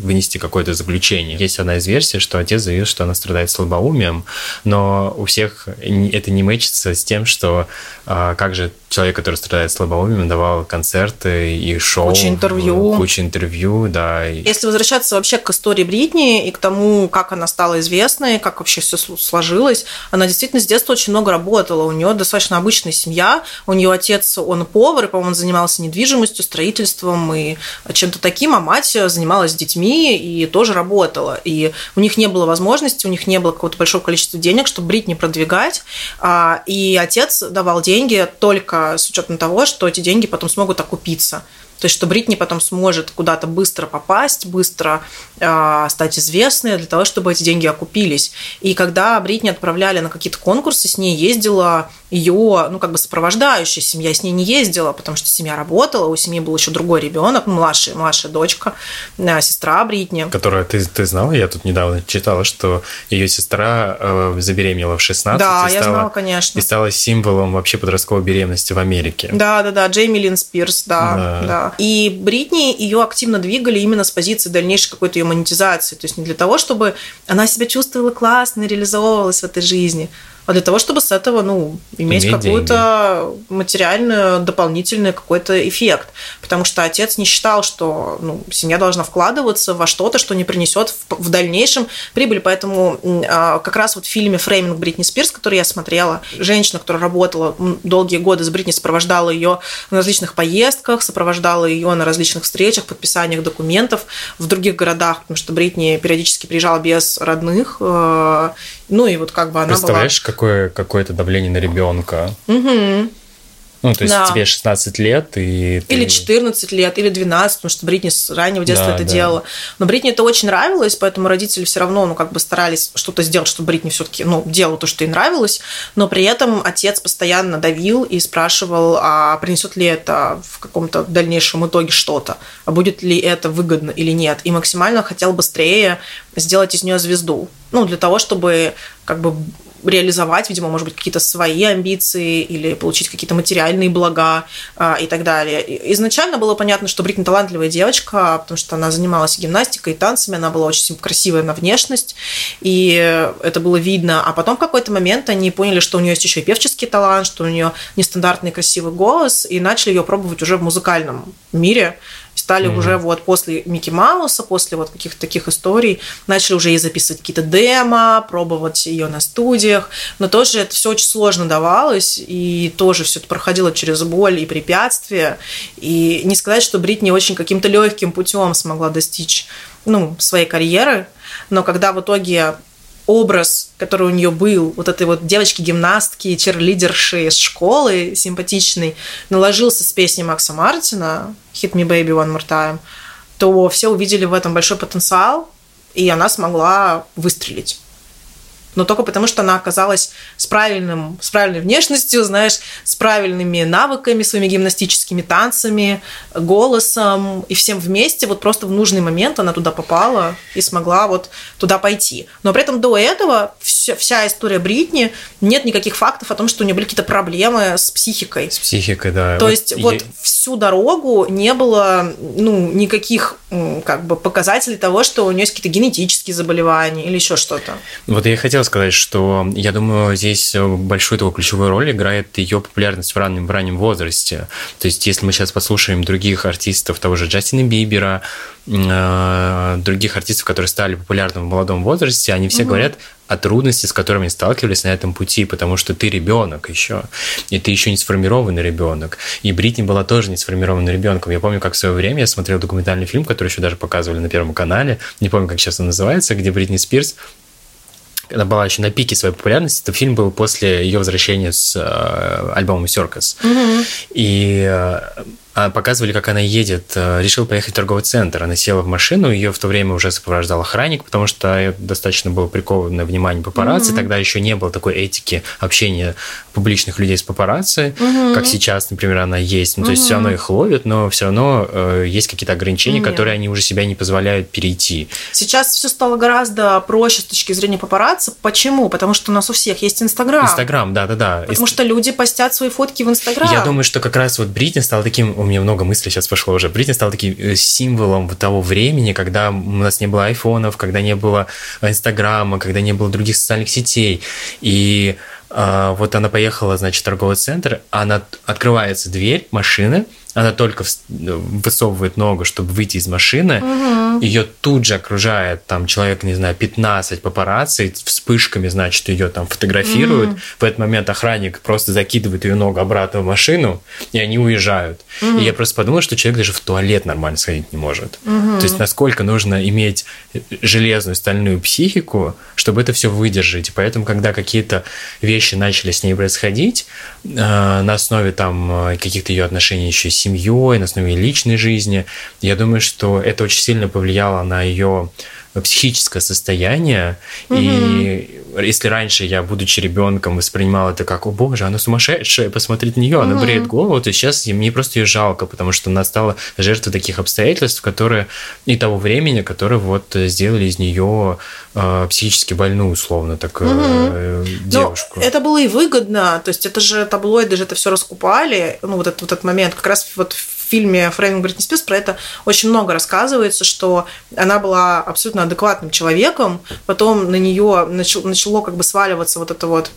вынести какое-то заключение. Есть одна из версий, что отец заявил, что она страдает слабоумием, но у всех это не мэчится с тем, что а, как же человек, который страдает слабоумием, давал концерты и шоу. Куча интервью. Куча интервью, да. Если возвращаться вообще к истории Бритни и к тому, как она стала известной, как вообще все сложилось, она действительно с детства очень много работала. У нее достаточно обычная семья. У нее отец, он повар, и, по-моему, занимался недвижимостью, строительством и чем-то таким, а мать занималась детьми и тоже работала. И у них не было возможности, у них не было какого-то большого количества денег, чтобы Бритни продвигать. А, И отец давал деньги только с учетом того, что эти деньги потом смогут окупиться. То есть, что Бритни потом сможет куда-то быстро попасть, быстро э, стать известной для того, чтобы эти деньги окупились. И когда Бритни отправляли на какие-то конкурсы, с ней ездила ее, ну, как бы сопровождающая семья. С ней не ездила, потому что семья работала, у семьи был еще другой ребенок, младшая, младшая дочка, э, сестра Бритни. Которая, ты, ты знала, я тут недавно читала, что ее сестра э, забеременела в 16 Да, и я стала, знала, конечно. и стала символом вообще подростковой беременности в Америке. Да, да, да, Джейми Лин Спирс, да, Да. да. И Бритни ее активно двигали именно с позиции дальнейшей какой-то ее монетизации. То есть не для того, чтобы она себя чувствовала классно, реализовывалась в этой жизни, а для того, чтобы с этого, ну, иметь, Иметь какую-то материальную, дополнительный какой-то эффект. Потому что отец не считал, что ну, семья должна вкладываться во что-то, что не принесет в, в дальнейшем прибыль. Поэтому а, как раз вот в фильме «Фрейминг Бритни Спирс», который я смотрела, женщина, которая работала долгие годы с Бритни, сопровождала ее на различных поездках, сопровождала ее на различных встречах, подписаниях документов в других городах, потому что Бритни периодически приезжала без родных. Ну и вот как бы она была... Представляешь, какое, какое-то давление на ребенка? Мгм. Ну, то есть Да. тебе 16 лет, и ты- Или 14 лет, или 12, потому что Бритни с раннего детства Да, это да. делала. Но Бритни это очень нравилось, поэтому родители все равно, ну, как бы старались что-то сделать, чтобы Бритни все-таки, ну, делала то, что ей нравилось, но при этом отец постоянно давил и спрашивал, а принесет ли это в каком-то дальнейшем итоге что-то, а будет ли это выгодно или нет. И максимально хотел быстрее сделать из нее звезду. Ну, для того, чтобы как бы реализовать, видимо, может быть, какие-то свои амбиции или получить какие-то материальные блага а, и так далее. Изначально было понятно, что Бритни талантливая девочка, потому что она занималась гимнастикой, и танцами, она была очень красивая на внешность, и это было видно. А потом в какой-то момент они поняли, что у нее есть еще и певческий талант, что у нее нестандартный красивый голос, и начали ее пробовать уже в музыкальном мире. Стали mm-hmm. уже вот после Микки Мауса, после вот каких-то таких историй, начали уже и записывать какие-то демо, пробовать ее на студиях, но тоже это все очень сложно давалось, и тоже все это проходило через боль и препятствия, и не сказать, что Бритни очень каким-то легким путем смогла достичь ну, своей карьеры, но когда в итоге образ, который у нее был, вот этой вот девочки-гимнастки, черлидерши из школы, симпатичный, наложился с песней Макса Мартина «Hit me baby one more time», то все увидели в этом большой потенциал, и она смогла выстрелить но только потому, что она оказалась с, правильным, с правильной внешностью, знаешь, с правильными навыками, своими гимнастическими танцами, голосом, и всем вместе вот просто в нужный момент она туда попала и смогла вот туда пойти. Но при этом до этого вся, вся история Бритни, нет никаких фактов о том, что у нее были какие-то проблемы с психикой. С психикой, да. То вот есть я... вот всю дорогу не было ну, никаких как бы показателей того, что у нее есть какие-то генетические заболевания или еще что-то. Вот я хотел сказать, что я думаю, здесь большую такую ключевую роль играет ее популярность в раннем, в раннем возрасте. То есть, если мы сейчас послушаем других артистов, того же Джастина Бибера, э, других артистов, которые стали популярны в молодом возрасте, они все угу. говорят о трудности, с которыми сталкивались на этом пути, потому что ты ребенок еще, и ты еще не сформированный ребенок. И Бритни была тоже не сформированным ребенком. Я помню, как в свое время я смотрел документальный фильм, который еще даже показывали на Первом канале, не помню, как сейчас он называется, где Бритни Спирс она была еще на пике своей популярности. Этот фильм был после ее возвращения с э, альбомом Circus. Mm-hmm. И э, а, показывали, как она едет, э, решила поехать в торговый центр. Она села в машину, ее в то время уже сопровождал охранник, потому что достаточно было приковано внимание папарацци. Mm-hmm. Тогда еще не было такой этики общения публичных людей с папарацци, mm-hmm. как сейчас, например, она есть. Ну, то есть mm-hmm. все равно их ловят, но все равно э, есть какие-то ограничения, mm-hmm. которые они уже себя не позволяют перейти. Сейчас все стало гораздо проще с точки зрения папарацци. Почему? Потому что у нас у всех есть Инстаграм. Инстаграм, да-да-да. Потому что люди постят свои фотки в Инстаграм. Я думаю, что как раз вот Бритни стала таким у меня много мыслей сейчас пошло уже. Бритни стала таким э, символом того времени, когда у нас не было айфонов, когда не было Инстаграма, когда не было других социальных сетей. И а, вот она поехала, значит, в торговый центр, она открывается дверь машины, она только высовывает ногу, чтобы выйти из машины, угу. ее тут же окружает там человек, не знаю, 15 папарацци, вспышками, значит, ее там фотографируют. Угу. В этот момент охранник просто закидывает ее ногу обратно в машину, и они уезжают. Угу. И я просто подумал, что человек даже в туалет нормально сходить не может. Угу. То есть насколько нужно иметь железную стальную психику, чтобы это все выдержать. И поэтому, когда какие-то вещи начали с ней происходить, э, на основе там э, каких-то ее отношений еще с семьей, на основе личной жизни. Я думаю, что это очень сильно повлияло на ее психическое состояние. Угу. И если раньше я, будучи ребенком, воспринимал это как, о боже, она сумасшедшая, посмотреть на нее, угу. она бреет голову, то сейчас мне просто ее жалко, потому что она стала жертвой таких обстоятельств, которые и того времени, которые вот сделали из нее э, психически больную, условно, так угу. э, девушку. Но это было и выгодно, то есть это же таблоиды же это все раскупали, ну вот этот, вот этот момент, как раз вот фильме «Фрейминг Бритни Спирс» про это очень много рассказывается, что она была абсолютно адекватным человеком, потом на нее начало, начало как бы сваливаться вот это вот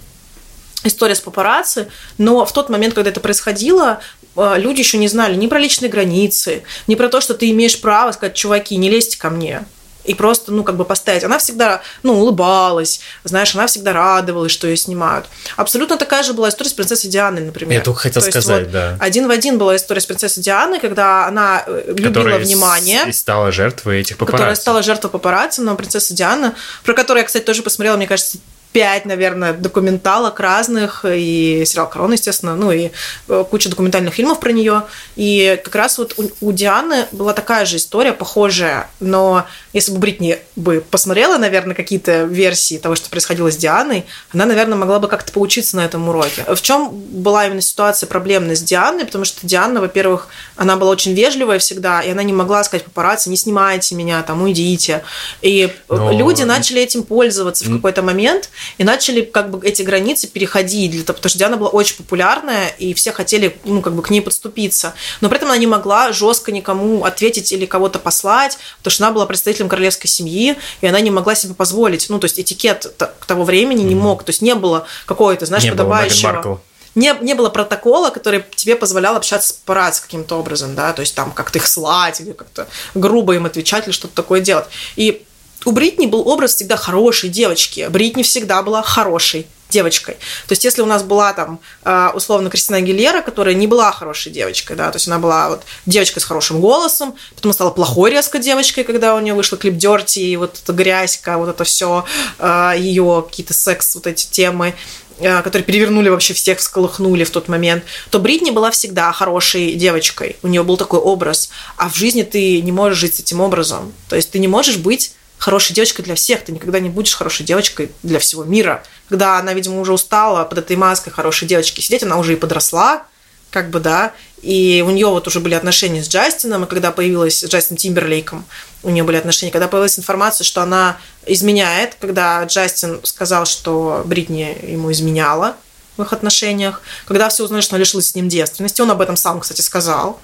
история с папарацци, но в тот момент, когда это происходило, э, люди еще не знали ни про личные границы, ни про то, что ты имеешь право сказать, чуваки, не лезьте ко мне и просто, ну, как бы поставить. Она всегда, ну, улыбалась, знаешь, она всегда радовалась, что ее снимают. Абсолютно такая же была история с принцессой Дианой, например. Я только хотел То сказать, есть, вот, да. Один в один была история с принцессой Дианой, когда она э, любила которая внимание. И стала жертвой этих папарацци. Которая стала жертвой папарацци, но принцесса Диана, про которую я, кстати, тоже посмотрела, мне кажется, пять, наверное, документалок разных, и сериал «Корона», естественно, ну и э, куча документальных фильмов про нее. И как раз вот у, у Дианы была такая же история, похожая, но если бы Бритни бы посмотрела, наверное, какие-то версии того, что происходило с Дианой, она, наверное, могла бы как-то поучиться на этом уроке. В чем была именно ситуация проблемная с Дианой? Потому что Диана, во-первых, она была очень вежливая всегда, и она не могла сказать папарацци, не снимайте меня, там, уйдите. И Но... люди начали этим пользоваться в какой-то момент, и начали как бы эти границы переходить, для того, потому что Диана была очень популярная, и все хотели, ну, как бы к ней подступиться. Но при этом она не могла жестко никому ответить или кого-то послать, потому что она была представителем королевской семьи, и она не могла себе позволить, ну, то есть этикет того времени не мог, то есть не было какого-то, знаешь, не подобающего... не, не было протокола, который тебе позволял общаться по раз каким-то образом, да, то есть там как-то их слать или как-то грубо им отвечать или что-то такое делать. И у Бритни был образ всегда хорошей девочки. Бритни всегда была хорошей девочкой. То есть, если у нас была там, а, условно, Кристина Агилера, которая не была хорошей девочкой, да, то есть она была вот девочкой с хорошим голосом, потом стала плохой резко девочкой, когда у нее вышла клип Дерти, и вот эта грязька, вот это все, а, ее какие-то секс, вот эти темы, а, которые перевернули вообще всех, всколыхнули в тот момент, то Бритни была всегда хорошей девочкой. У нее был такой образ. А в жизни ты не можешь жить с этим образом. То есть ты не можешь быть хорошей девочкой для всех, ты никогда не будешь хорошей девочкой для всего мира. Когда она, видимо, уже устала под этой маской хорошей девочки сидеть, она уже и подросла, как бы, да, и у нее вот уже были отношения с Джастином, и когда появилась с Джастином Тимберлейком, у нее были отношения, когда появилась информация, что она изменяет, когда Джастин сказал, что Бритни ему изменяла в их отношениях, когда все узнали, что она лишилась с ним девственности, он об этом сам, кстати, сказал,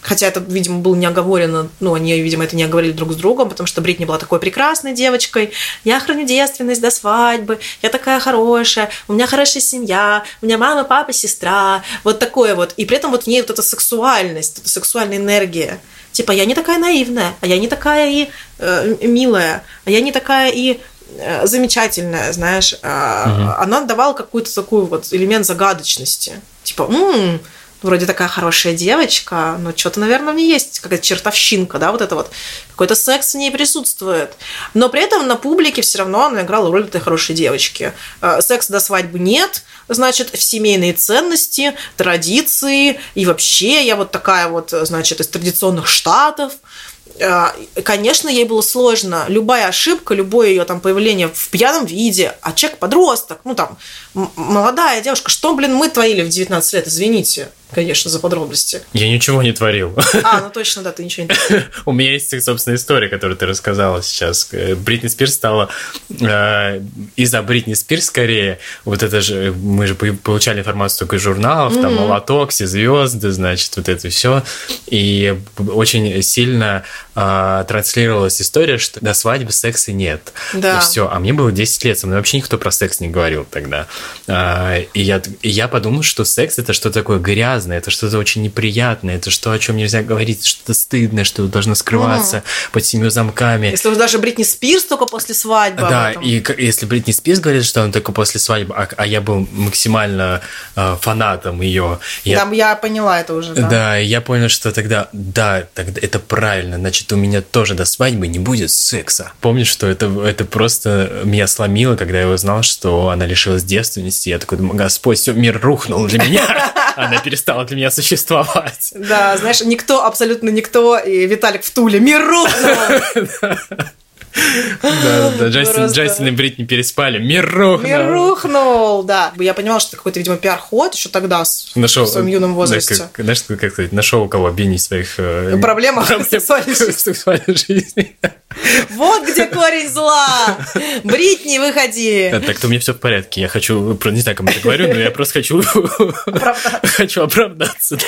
Хотя это, видимо, было не оговорено, ну, они, видимо, это не оговорили друг с другом, потому что Бритни была такой прекрасной девочкой. Я храню девственность до свадьбы, я такая хорошая, у меня хорошая семья, у меня мама, папа, сестра. Вот такое вот. И при этом вот в ней вот эта сексуальность, эта сексуальная энергия. Типа, я не такая наивная, а я не такая и э, милая, а я не такая и э, замечательная, знаешь. Угу. Она давала какой-то такой вот элемент загадочности. Типа, м-м, вроде такая хорошая девочка, но что-то, наверное, в ней есть какая-то чертовщинка, да, вот это вот. Какой-то секс в ней присутствует. Но при этом на публике все равно она играла роль этой хорошей девочки. Э, секс до свадьбы нет, значит, в семейные ценности, традиции, и вообще я вот такая вот, значит, из традиционных штатов, э, конечно, ей было сложно. Любая ошибка, любое ее там появление в пьяном виде, а человек подросток, ну там, молодая девушка, что, блин, мы творили в 19 лет, извините конечно, за подробности. Я ничего не творил. А, ну точно, да, ты ничего не творил. У меня есть, собственно, история, которую ты рассказала сейчас. Бритни Спирс стала э, из-за Бритни Спирс скорее, вот это же, мы же получали информацию только из журналов, mm-hmm. там, молоток, все звезды, значит, вот это все. И очень сильно э, транслировалась история, что до свадьбы секса нет. Да. И все. А мне было 10 лет, со мной вообще никто про секс не говорил тогда. Э, и, я, и я подумал, что секс это что такое грязное это что-то очень неприятное, это что, о чем нельзя говорить, что-то стыдное, что должно скрываться mm. под семью замками. Если уж даже Бритни Спирс только после свадьбы. Да, и если Бритни Спирс говорит, что он только после свадьбы, а, а я был максимально э, фанатом ее. Я, да, я поняла это уже. Да. да, и я понял, что тогда, да, тогда это правильно, значит, у меня тоже до свадьбы не будет секса. Помнишь, что это, это просто меня сломило, когда я узнал, что она лишилась девственности. Я такой, Господь, все, мир рухнул для меня. Она перестала для меня существовать. Да, знаешь, никто, абсолютно никто, и Виталик в Туле, мир рухнул! Да, да, Джастин, Джастин и Бритни переспали. Мир рухнул. Мир рухнул, да. Я понимала, что это какой-то, видимо, пиар-ход еще тогда, в своем юном возрасте. Знаешь, как сказать, нашел у кого обвинить своих... Э, Проблемах сексуальной жизни. Вот где корень зла! Бритни, выходи! Так-то у меня все в порядке. Я хочу, не знаю, кому это говорю, но я просто хочу... Хочу оправдаться.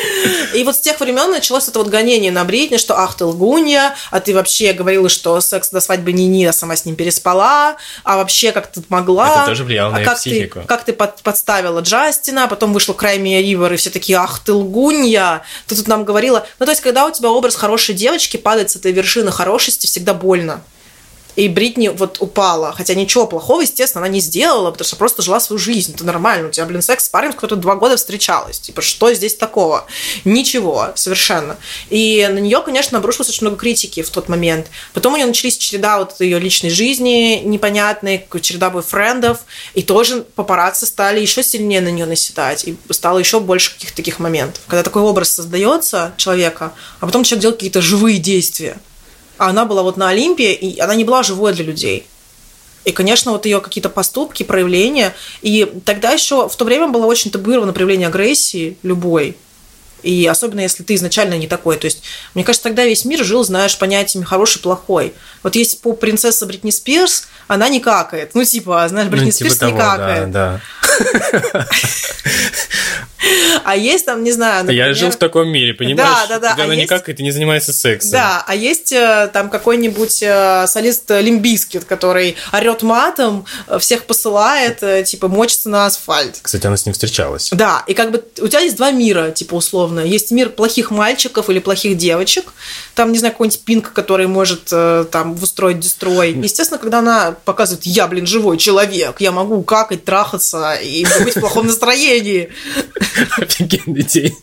И вот с тех времен началось это вот гонение на Бритни, что ах ты лгунья, а ты вообще говорила, что секс до свадьбы не не, а сама с ним переспала, а вообще как ты могла. Это тоже влияло а на как психику. Ты, как ты под, подставила Джастина, а потом вышла Крайми Ривер, и все такие, ах ты лгунья, ты тут нам говорила. Ну, то есть, когда у тебя образ хорошей девочки падает с этой вершины хорошести, всегда больно. И Бритни вот упала. Хотя ничего плохого, естественно, она не сделала, потому что просто жила свою жизнь. Это нормально. У тебя, блин, секс с парнем, с которым два года встречалась. Типа, что здесь такого? Ничего, совершенно. И на нее, конечно, обрушилось очень много критики в тот момент. Потом у нее начались череда вот ее личной жизни непонятной, череда бойфрендов. И тоже папарацци стали еще сильнее на нее наседать. И стало еще больше каких-то таких моментов. Когда такой образ создается человека, а потом человек делает какие-то живые действия а она была вот на Олимпе, и она не была живой для людей. И, конечно, вот ее какие-то поступки, проявления. И тогда еще в то время было очень табуировано проявление агрессии любой. И особенно если ты изначально не такой. То есть, мне кажется, тогда весь мир жил, знаешь, понятиями хороший, плохой. Вот есть по принцесса Бритни Спирс, она не какает. Ну, типа, знаешь, Бритни ну, типа Спирс того, не какает. Да, да. А есть там, не знаю, например... Я жил в таком мире, понимаешь? Да, да, да. Когда а она есть... никак это не занимается сексом. Да, а есть э, там какой-нибудь э, солист Limp Bizkit, который орет матом, э, всех посылает, типа, мочится на асфальт. Кстати, она с ним встречалась. Да, и как бы у тебя есть два мира, типа, условно. Есть мир плохих мальчиков или плохих девочек. Там, не знаю, какой-нибудь пинк, который может там устроить дестрой. Естественно, когда она показывает, я, блин, живой человек, я могу какать, трахаться и быть в плохом настроении. Офигенный день.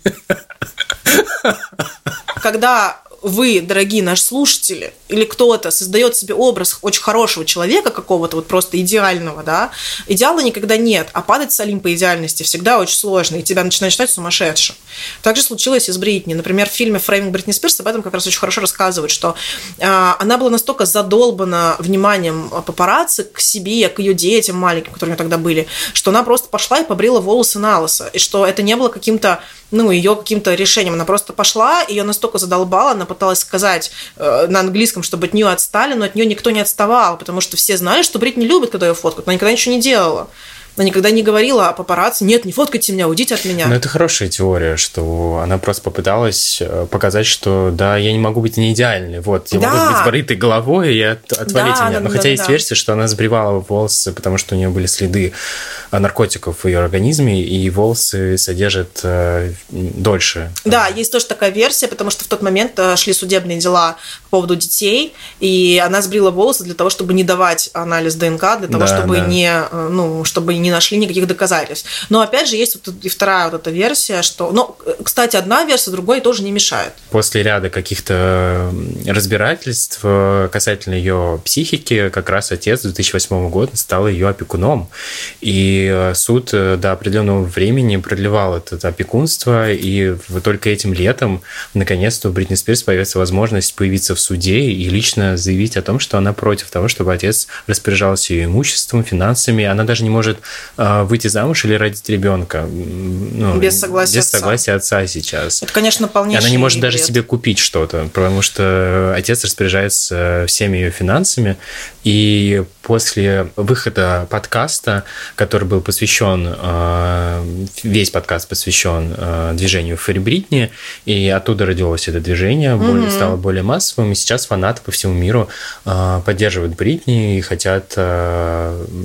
Когда вы, дорогие наши слушатели, или кто-то создает себе образ очень хорошего человека какого-то, вот просто идеального, да, идеала никогда нет, а падать с Олимпа идеальности всегда очень сложно, и тебя начинают считать сумасшедшим. Так же случилось и с Бритни. Например, в фильме «Фрейминг Бритни Спирс» об этом как раз очень хорошо рассказывают, что э, она была настолько задолбана вниманием папарацци к себе, к ее детям маленьким, которые у нее тогда были, что она просто пошла и побрила волосы на лысо, и что это не было каким-то ну, ее каким-то решением. Она просто пошла, ее настолько задолбала, она пыталась сказать э, на английском, чтобы от нее отстали, но от нее никто не отставал, потому что все знали, что Брит не любит, когда ее фоткают. Она никогда ничего не делала. Она никогда не говорила о папарацци, нет, не фоткайте меня, уйдите от меня. Но это хорошая теория, что она просто попыталась э, показать, что да, я не могу быть не идеальной. Вот, я да. могу быть брытой головой и от, отвалить да, меня. Но да, хотя да, есть да. версия, что она сбривала волосы, потому что у нее были следы наркотиков в ее организме, и волосы содержат э, дольше. Да, есть тоже такая версия, потому что в тот момент э, шли судебные дела по поводу детей, и она сбрила волосы для того, чтобы не давать анализ ДНК, для того, да, чтобы да. не, э, ну, чтобы не нашли никаких доказательств. Но опять же есть вот и вторая вот эта версия, что, ну, кстати, одна версия другой тоже не мешает. После ряда каких-то разбирательств э, касательно ее психики, как раз отец в 2008 года стал ее опекуном, и э, суд до определенного времени продлевал это опекунство, и только этим летом наконец-то у Бритни Спирс появится возможность появиться в суде и лично заявить о том, что она против того, чтобы отец распоряжался ее имуществом, финансами. Она даже не может выйти замуж или родить ребенка. Ну, без согласия без согласия отца сейчас. Это, конечно, полнейший Она не может бред. даже себе купить что-то, потому что отец распоряжается всеми ее финансами. И после выхода подкаста, который был посвящен, а, весь подкаст посвящен а, движению Фэри Бритни, и оттуда родилось это движение, mm-hmm. стало более массовым, и сейчас фанаты по всему миру поддерживают Бритни и хотят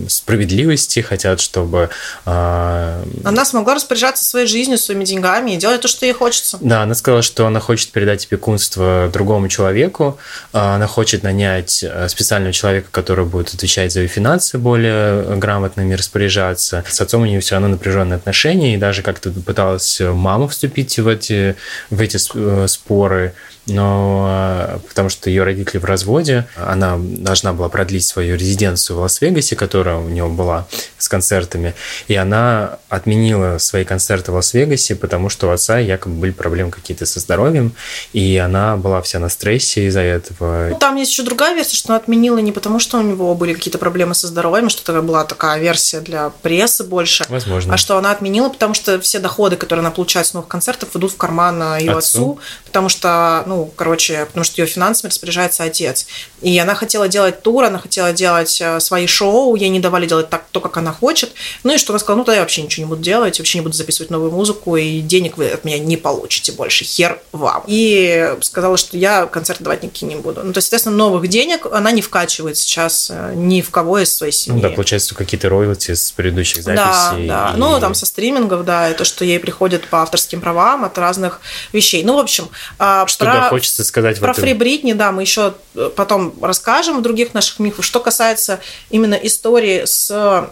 справедливости, хотят, чтобы... Э... Она смогла распоряжаться своей жизнью, своими деньгами и делать то, что ей хочется. Да, она сказала, что она хочет передать опекунство другому человеку, а, она хочет нанять э, специального человека, который будет отвечать за ее финансы более грамотными распоряжаться. С отцом у нее все равно напряженные отношения, и даже как-то пыталась мама вступить в эти, в эти э, споры но э, потому что ее родители в разводе, она должна была продлить свою резиденцию в Лас-Вегасе, которая у нее была с концертами, и она отменила свои концерты в Лас-Вегасе, потому что у отца якобы были проблемы какие-то со здоровьем, и она была вся на стрессе из-за этого. Ну, там есть еще другая версия, что она отменила не потому, что у него были какие-то проблемы со здоровьем, что это была такая версия для прессы больше, Возможно. а что она отменила, потому что все доходы, которые она получает с новых концертов, идут в карман ее отцу, отцу потому что, ну, короче, потому что ее финансами распоряжается отец. И она хотела делать тур, она хотела делать э, свои шоу, ей не давали делать так, то, как она хочет. Ну и что она сказала, ну тогда я вообще ничего не буду делать, вообще не буду записывать новую музыку, и денег вы от меня не получите больше, хер вам. И сказала, что я концерт давать никакие не буду. Ну то есть, соответственно, новых денег она не вкачивает сейчас э, ни в кого из своей семьи. Ну да, получается, какие-то роялти с предыдущих записей. Да, да. И... Ну там со стримингов, да, и то, что ей приходит по авторским правам от разных вещей. Ну, в общем... А, что про... хочется сказать Про Фри Бритни, да, мы еще э, потом расскажем в других наших мифах. Что касается именно истории с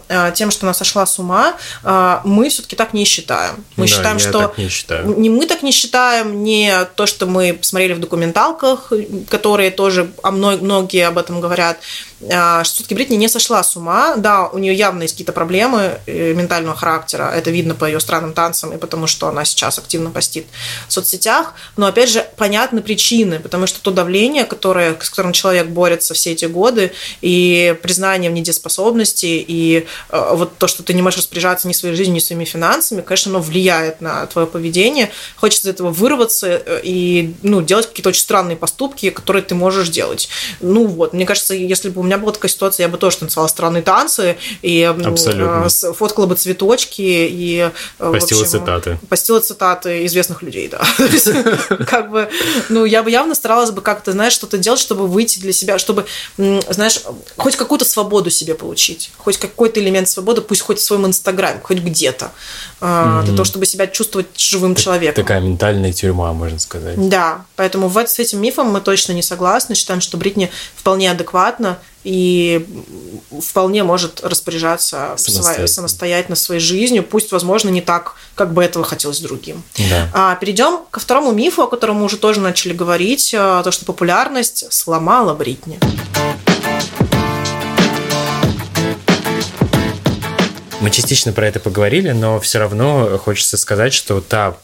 э, тем, что она сошла с ума, э, мы все-таки так не считаем. Мы да, считаем, что не, считаю. не мы так не считаем, не то, что мы посмотрели в документалках, которые тоже а многие об этом говорят, а, что все-таки Бритни не сошла с ума. Да, у нее явно есть какие-то проблемы э, ментального характера. Это видно по ее странным танцам и потому, что она сейчас активно постит в соцсетях. Но, опять же, понятно понятны причины, потому что то давление, которое, с которым человек борется все эти годы, и признание в недееспособности, и э, вот то, что ты не можешь распоряжаться ни своей жизнью, ни своими финансами, конечно, оно влияет на твое поведение. Хочется из этого вырваться э, и ну, делать какие-то очень странные поступки, которые ты можешь делать. Ну вот, мне кажется, если бы у меня была такая ситуация, я бы тоже танцевала странные танцы, и Абсолютно. фоткала бы цветочки, и... Постила общем, цитаты. Постила цитаты известных людей, да. Как бы, ну, я бы явно старалась бы как-то, знаешь, что-то делать, чтобы выйти для себя, чтобы, знаешь, хоть какую-то свободу себе получить, хоть какой-то элемент свободы, пусть хоть в своем инстаграме, хоть где-то, mm-hmm. для того, чтобы себя чувствовать живым человеком. Такая ментальная тюрьма, можно сказать. Да, поэтому в, с этим мифом мы точно не согласны, считаем, что Бритни вполне адекватно и вполне может распоряжаться самостоятельно. самостоятельно своей жизнью, пусть, возможно, не так, как бы этого хотелось другим. Да. А, перейдем ко второму мифу, о котором мы уже тоже начали говорить, а, то, что популярность сломала Бритни. Мы частично про это поговорили, но все равно хочется сказать, что та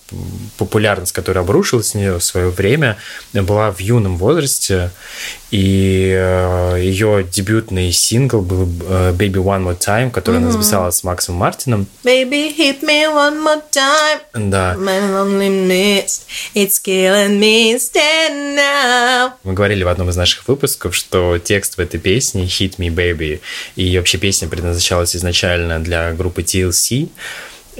популярность, которая обрушилась с нее в свое время, была в юном возрасте, и э, ее дебютный сингл был э, Baby One More Time, который mm-hmm. она записала с Максом Мартином. Baby, hit me one more time. Да. My lonely mist, it's killing me stand now. Мы говорили в одном из наших выпусков, что текст в этой песне Hit Me Baby, и вообще песня предназначалась изначально для группы TLC,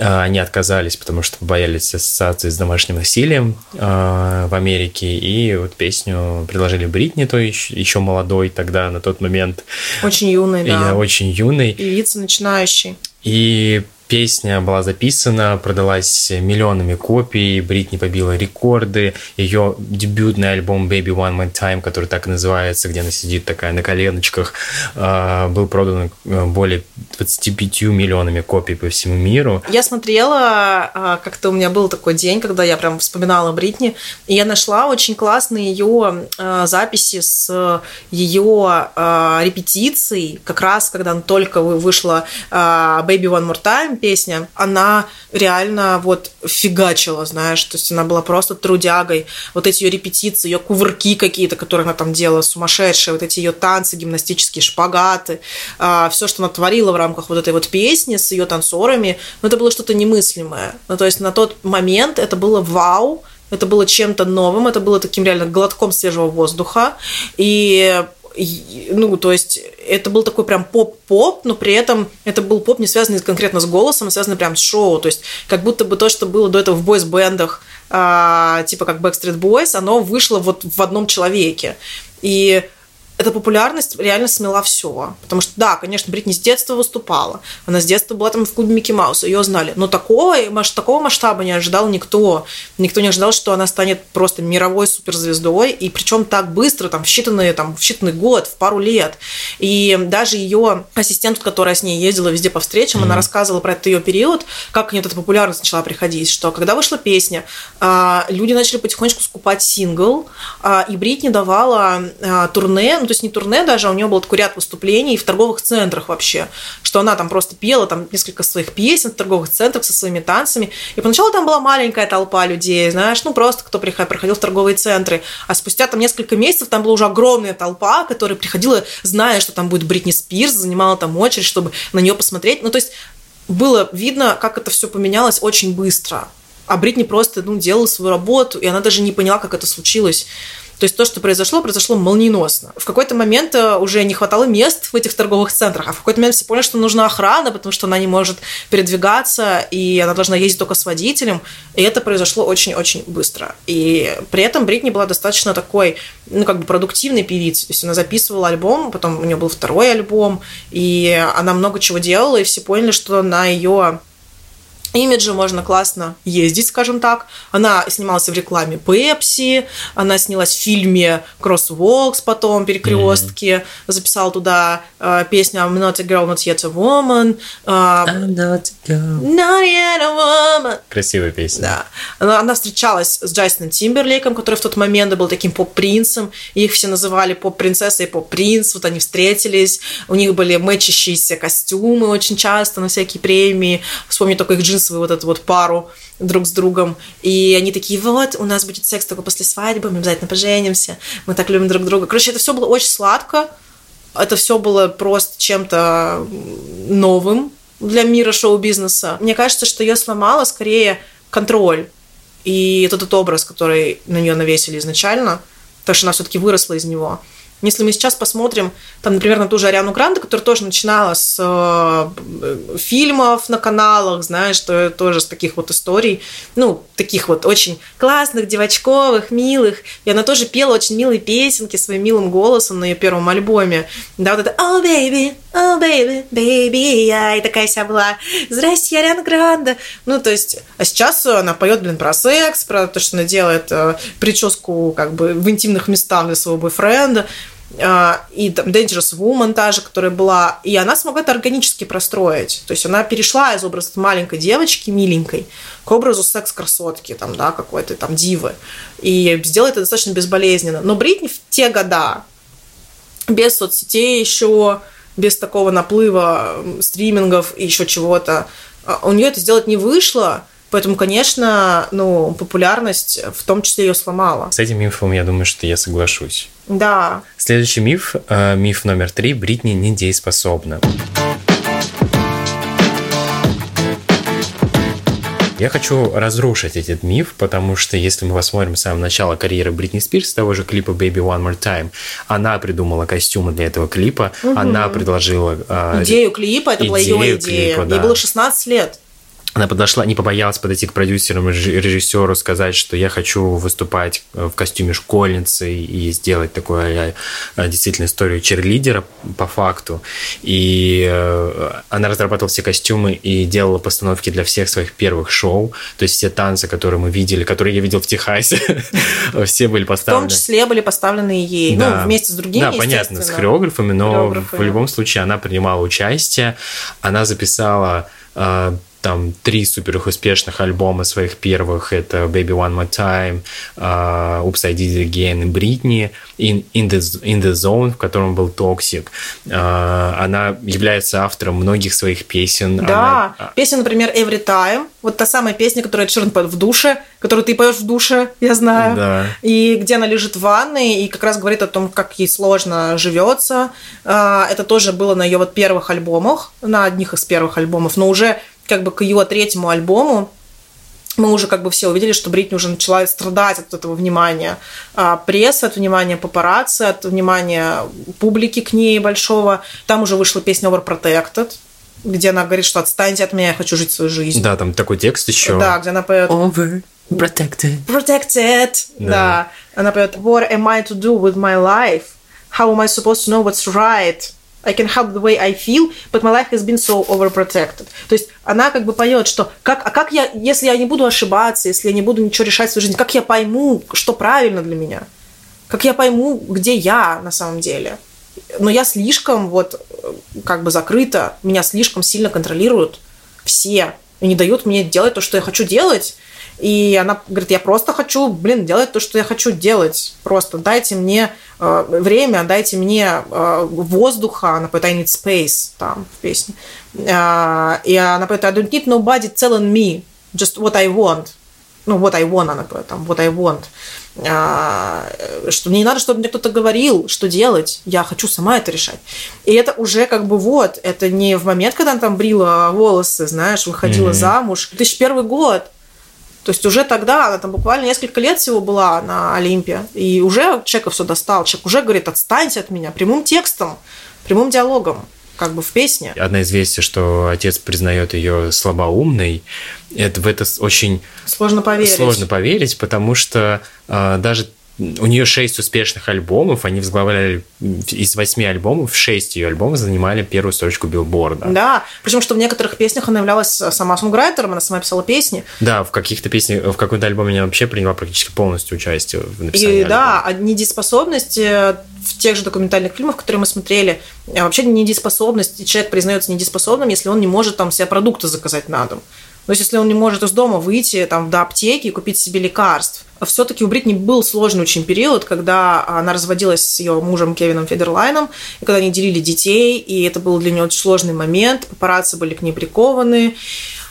они отказались, потому что боялись ассоциации с домашним насилием э, в Америке. И вот песню предложили Бритни, то еще, еще молодой тогда, на тот момент. Очень юный, да. И, очень юный. Певица начинающий. И Песня была записана, продалась миллионами копий, Бритни побила рекорды. Ее дебютный альбом Baby One More Time, который так и называется, где она сидит такая на коленочках, а, был продан э, более 25 миллионами копий по всему миру. Я смотрела, а, как-то у меня был такой день, когда я прям вспоминала Бритни, и я нашла очень классные ее а, записи с ее репетицией, как раз когда она только вышла Baby One More Time, песня, она реально вот фигачила, знаешь, то есть она была просто трудягой. Вот эти ее репетиции, ее кувырки какие-то, которые она там делала, сумасшедшие, вот эти ее танцы, гимнастические шпагаты, а, все, что она творила в рамках вот этой вот песни с ее танцорами, ну, это было что-то немыслимое. Ну, то есть на тот момент это было вау, это было чем-то новым, это было таким реально глотком свежего воздуха. И ну, то есть это был такой прям поп-поп, но при этом это был поп не связанный конкретно с голосом, а связанный прям с шоу, то есть как будто бы то, что было до этого в бойс-бендах, а, типа как Backstreet Boys, оно вышло вот в одном человеке. И эта популярность реально смела все. Потому что, да, конечно, Бритни с детства выступала. Она с детства была там в клубе Микки Мауса, ее знали. Но такого, такого масштаба не ожидал никто. Никто не ожидал, что она станет просто мировой суперзвездой. И причем так быстро, там, в считанные, там, в считанный год, в пару лет. И даже ее ассистент, которая с ней ездила везде по встречам, mm-hmm. она рассказывала про этот ее период, как к ней эта популярность начала приходить, что когда вышла песня, а, люди начали потихонечку скупать сингл, а, и Бритни давала а, турне, ну, то есть не турне даже, а у нее был такой ряд выступлений в торговых центрах вообще, что она там просто пела там несколько своих песен в торговых центрах со своими танцами. И поначалу там была маленькая толпа людей, знаешь, ну просто кто приходил в торговые центры. А спустя там несколько месяцев там была уже огромная толпа, которая приходила, зная, что там будет Бритни Спирс, занимала там очередь, чтобы на нее посмотреть. Ну то есть было видно, как это все поменялось очень быстро. А Бритни просто ну, делала свою работу, и она даже не поняла, как это случилось. То есть то, что произошло, произошло молниеносно. В какой-то момент э, уже не хватало мест в этих торговых центрах, а в какой-то момент все поняли, что нужна охрана, потому что она не может передвигаться, и она должна ездить только с водителем. И это произошло очень-очень быстро. И при этом Бритни была достаточно такой, ну, как бы продуктивной певицей. То есть она записывала альбом, потом у нее был второй альбом, и она много чего делала, и все поняли, что на ее имидже можно классно ездить, скажем так. Она снималась в рекламе Pepsi, она снялась в фильме Crosswalks потом, Перекрестки, mm-hmm. записала туда э, песню I'm not a girl, not yet a woman. Э, I'm not a girl. Not yet a woman. Красивая песня. Да. Она, она встречалась с Джастином Тимберлейком, который в тот момент был таким поп-принцем. Их все называли поп-принцесса и поп-принц. Вот они встретились. У них были мэчащиеся костюмы очень часто на всякие премии. Вспомню только их джинсы свою вот эту вот пару друг с другом. И они такие, вот, у нас будет секс только после свадьбы, мы обязательно поженимся, мы так любим друг друга. Короче, это все было очень сладко, это все было просто чем-то новым для мира шоу-бизнеса. Мне кажется, что ее сломало скорее контроль и этот образ, который на нее навесили изначально, потому что она все-таки выросла из него. Если мы сейчас посмотрим, там, например, на ту же Ариану Гранде, которая тоже начинала с э, фильмов на каналах, знаешь, что тоже с таких вот историй, ну, таких вот очень классных, девочковых, милых, и она тоже пела очень милые песенки своим милым голосом на ее первом альбоме. Да, вот это «Oh, baby, oh, baby, baby», я и такая вся была «Здрасте, Ариана Гранде». Ну, то есть, а сейчас она поет, блин, про секс, про то, что она делает э, прическу как бы в интимных местах для своего бойфренда. А, и там Dangerous Woman та же, которая была, и она смогла это органически простроить. То есть она перешла из образа маленькой девочки, миленькой, к образу секс-красотки, там, да, какой-то там дивы. И сделала это достаточно безболезненно. Но Бритни в те года, без соцсетей еще, без такого наплыва стримингов и еще чего-то, а, у нее это сделать не вышло, Поэтому, конечно, ну, популярность в том числе ее сломала. С этим мифом, я думаю, что я соглашусь. Да. Следующий миф, э, миф номер три, Бритни недееспособна. Я хочу разрушить этот миф, потому что если мы посмотрим с самого начала карьеры Бритни Спирс, того же клипа Baby One More Time, она придумала костюмы для этого клипа, угу. она предложила... Э, идею клипа, это идею была ее идея. Клипа, да. Ей было 16 лет она подошла, не побоялась подойти к продюсерам, режиссеру, сказать, что я хочу выступать в костюме школьницы и сделать такую а, действительно историю черлидера по факту. И э, она разрабатывала все костюмы и делала постановки для всех своих первых шоу. То есть все танцы, которые мы видели, которые я видел в Техасе, все были поставлены. В том числе были поставлены ей, ну, вместе с другими, Да, понятно, с хореографами, но в любом случае она принимала участие. Она записала э, там три супер успешных альбома своих первых. Это Baby One More Time, uh, Oops, I Did It Again и Britney, In, in, the, in the Zone, в котором был Toxic. Uh, она является автором многих своих песен. Да, она... А, песня, например, Every Time. Вот та самая песня, которая Черн поет в душе, которую ты поешь в душе, я знаю. Да. И где она лежит в ванной и как раз говорит о том, как ей сложно живется. Uh, это тоже было на ее вот первых альбомах, на одних из первых альбомов, но уже как бы к ее третьему альбому мы уже как бы все увидели, что Бритни уже начала страдать от этого внимания а, прессы, от внимания папарацци, от внимания публики к ней большого. Там уже вышла песня Overprotected, где она говорит, что отстаньте от меня, я хочу жить свою жизнь. Да, там такой текст еще. Да, где она поет Over Protected. Protected. Да. да. Она поет What am I to do with my life? How am I supposed to know what's right? I can help the way I feel, but my life has been so overprotected. То есть она как бы поет, что как, а как я, если я не буду ошибаться, если я не буду ничего решать в своей жизни, как я пойму, что правильно для меня? Как я пойму, где я на самом деле? Но я слишком вот как бы закрыта, меня слишком сильно контролируют все и не дают мне делать то, что я хочу делать. И она говорит, я просто хочу, блин, делать то, что я хочу делать. Просто дайте мне э, время, дайте мне э, воздуха. Она поет I need space там в песне. Э, и она поет I don't need nobody telling me just what I want. Ну, what I want, она поет там, what I want. Э, что мне не надо, чтобы мне кто-то говорил, что делать. Я хочу сама это решать. И это уже как бы вот, это не в момент, когда она там брила волосы, знаешь, выходила mm-hmm. замуж. 2001 год то есть уже тогда, она там буквально несколько лет всего была на Олимпе, и уже человека все достал. Человек уже говорит, отстаньте от меня, прямым текстом, прямым диалогом как бы в песне. Одна из вестей, что отец признает ее слабоумной, это в это очень сложно поверить. Сложно поверить, потому что э, даже у нее шесть успешных альбомов, они возглавляли из восьми альбомов, шесть ее альбомов занимали первую строчку билборда. Да, причем что в некоторых песнях она являлась сама сонграйтером, она сама писала песни. Да, в каких-то песнях, в каком-то альбоме она вообще приняла практически полностью участие в написании И альбома. да, недееспособность э, в тех же документальных фильмах, которые мы смотрели, вообще недееспособность, человек признается недееспособным, если он не может там себе продукты заказать на дом. То есть, если он не может из дома выйти там, до аптеки и купить себе лекарств. Все-таки у Бритни был сложный очень период, когда она разводилась с ее мужем Кевином Федерлайном, и когда они делили детей, и это был для нее очень сложный момент. Папарацци были к ней прикованы.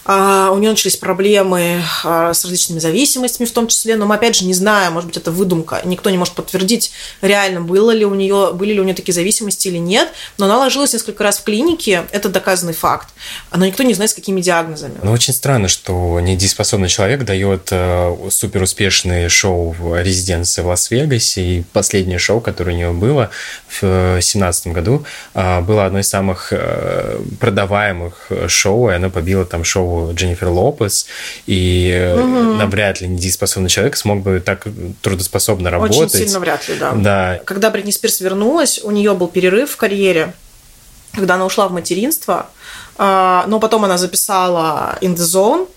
А, у нее начались проблемы а, с различными зависимостями в том числе, но мы опять же не знаем, может быть, это выдумка. Никто не может подтвердить, реально было ли у нее, были ли у нее такие зависимости или нет, но она ложилась несколько раз в клинике, это доказанный факт. Но никто не знает, с какими диагнозами. Ну, очень странно, что недееспособный человек дает э, суперуспешные шоу в резиденции в Лас-Вегасе, и последнее шоу, которое у нее было в 2017 году, э, было одно из самых э, продаваемых шоу, и оно побило там шоу Дженнифер Лопес, и угу. навряд ли недееспособный человек смог бы так трудоспособно работать. Очень сильно вряд ли, да. да. Когда Бритни Спирс вернулась, у нее был перерыв в карьере, когда она ушла в материнство, а, но потом она записала In the Zone,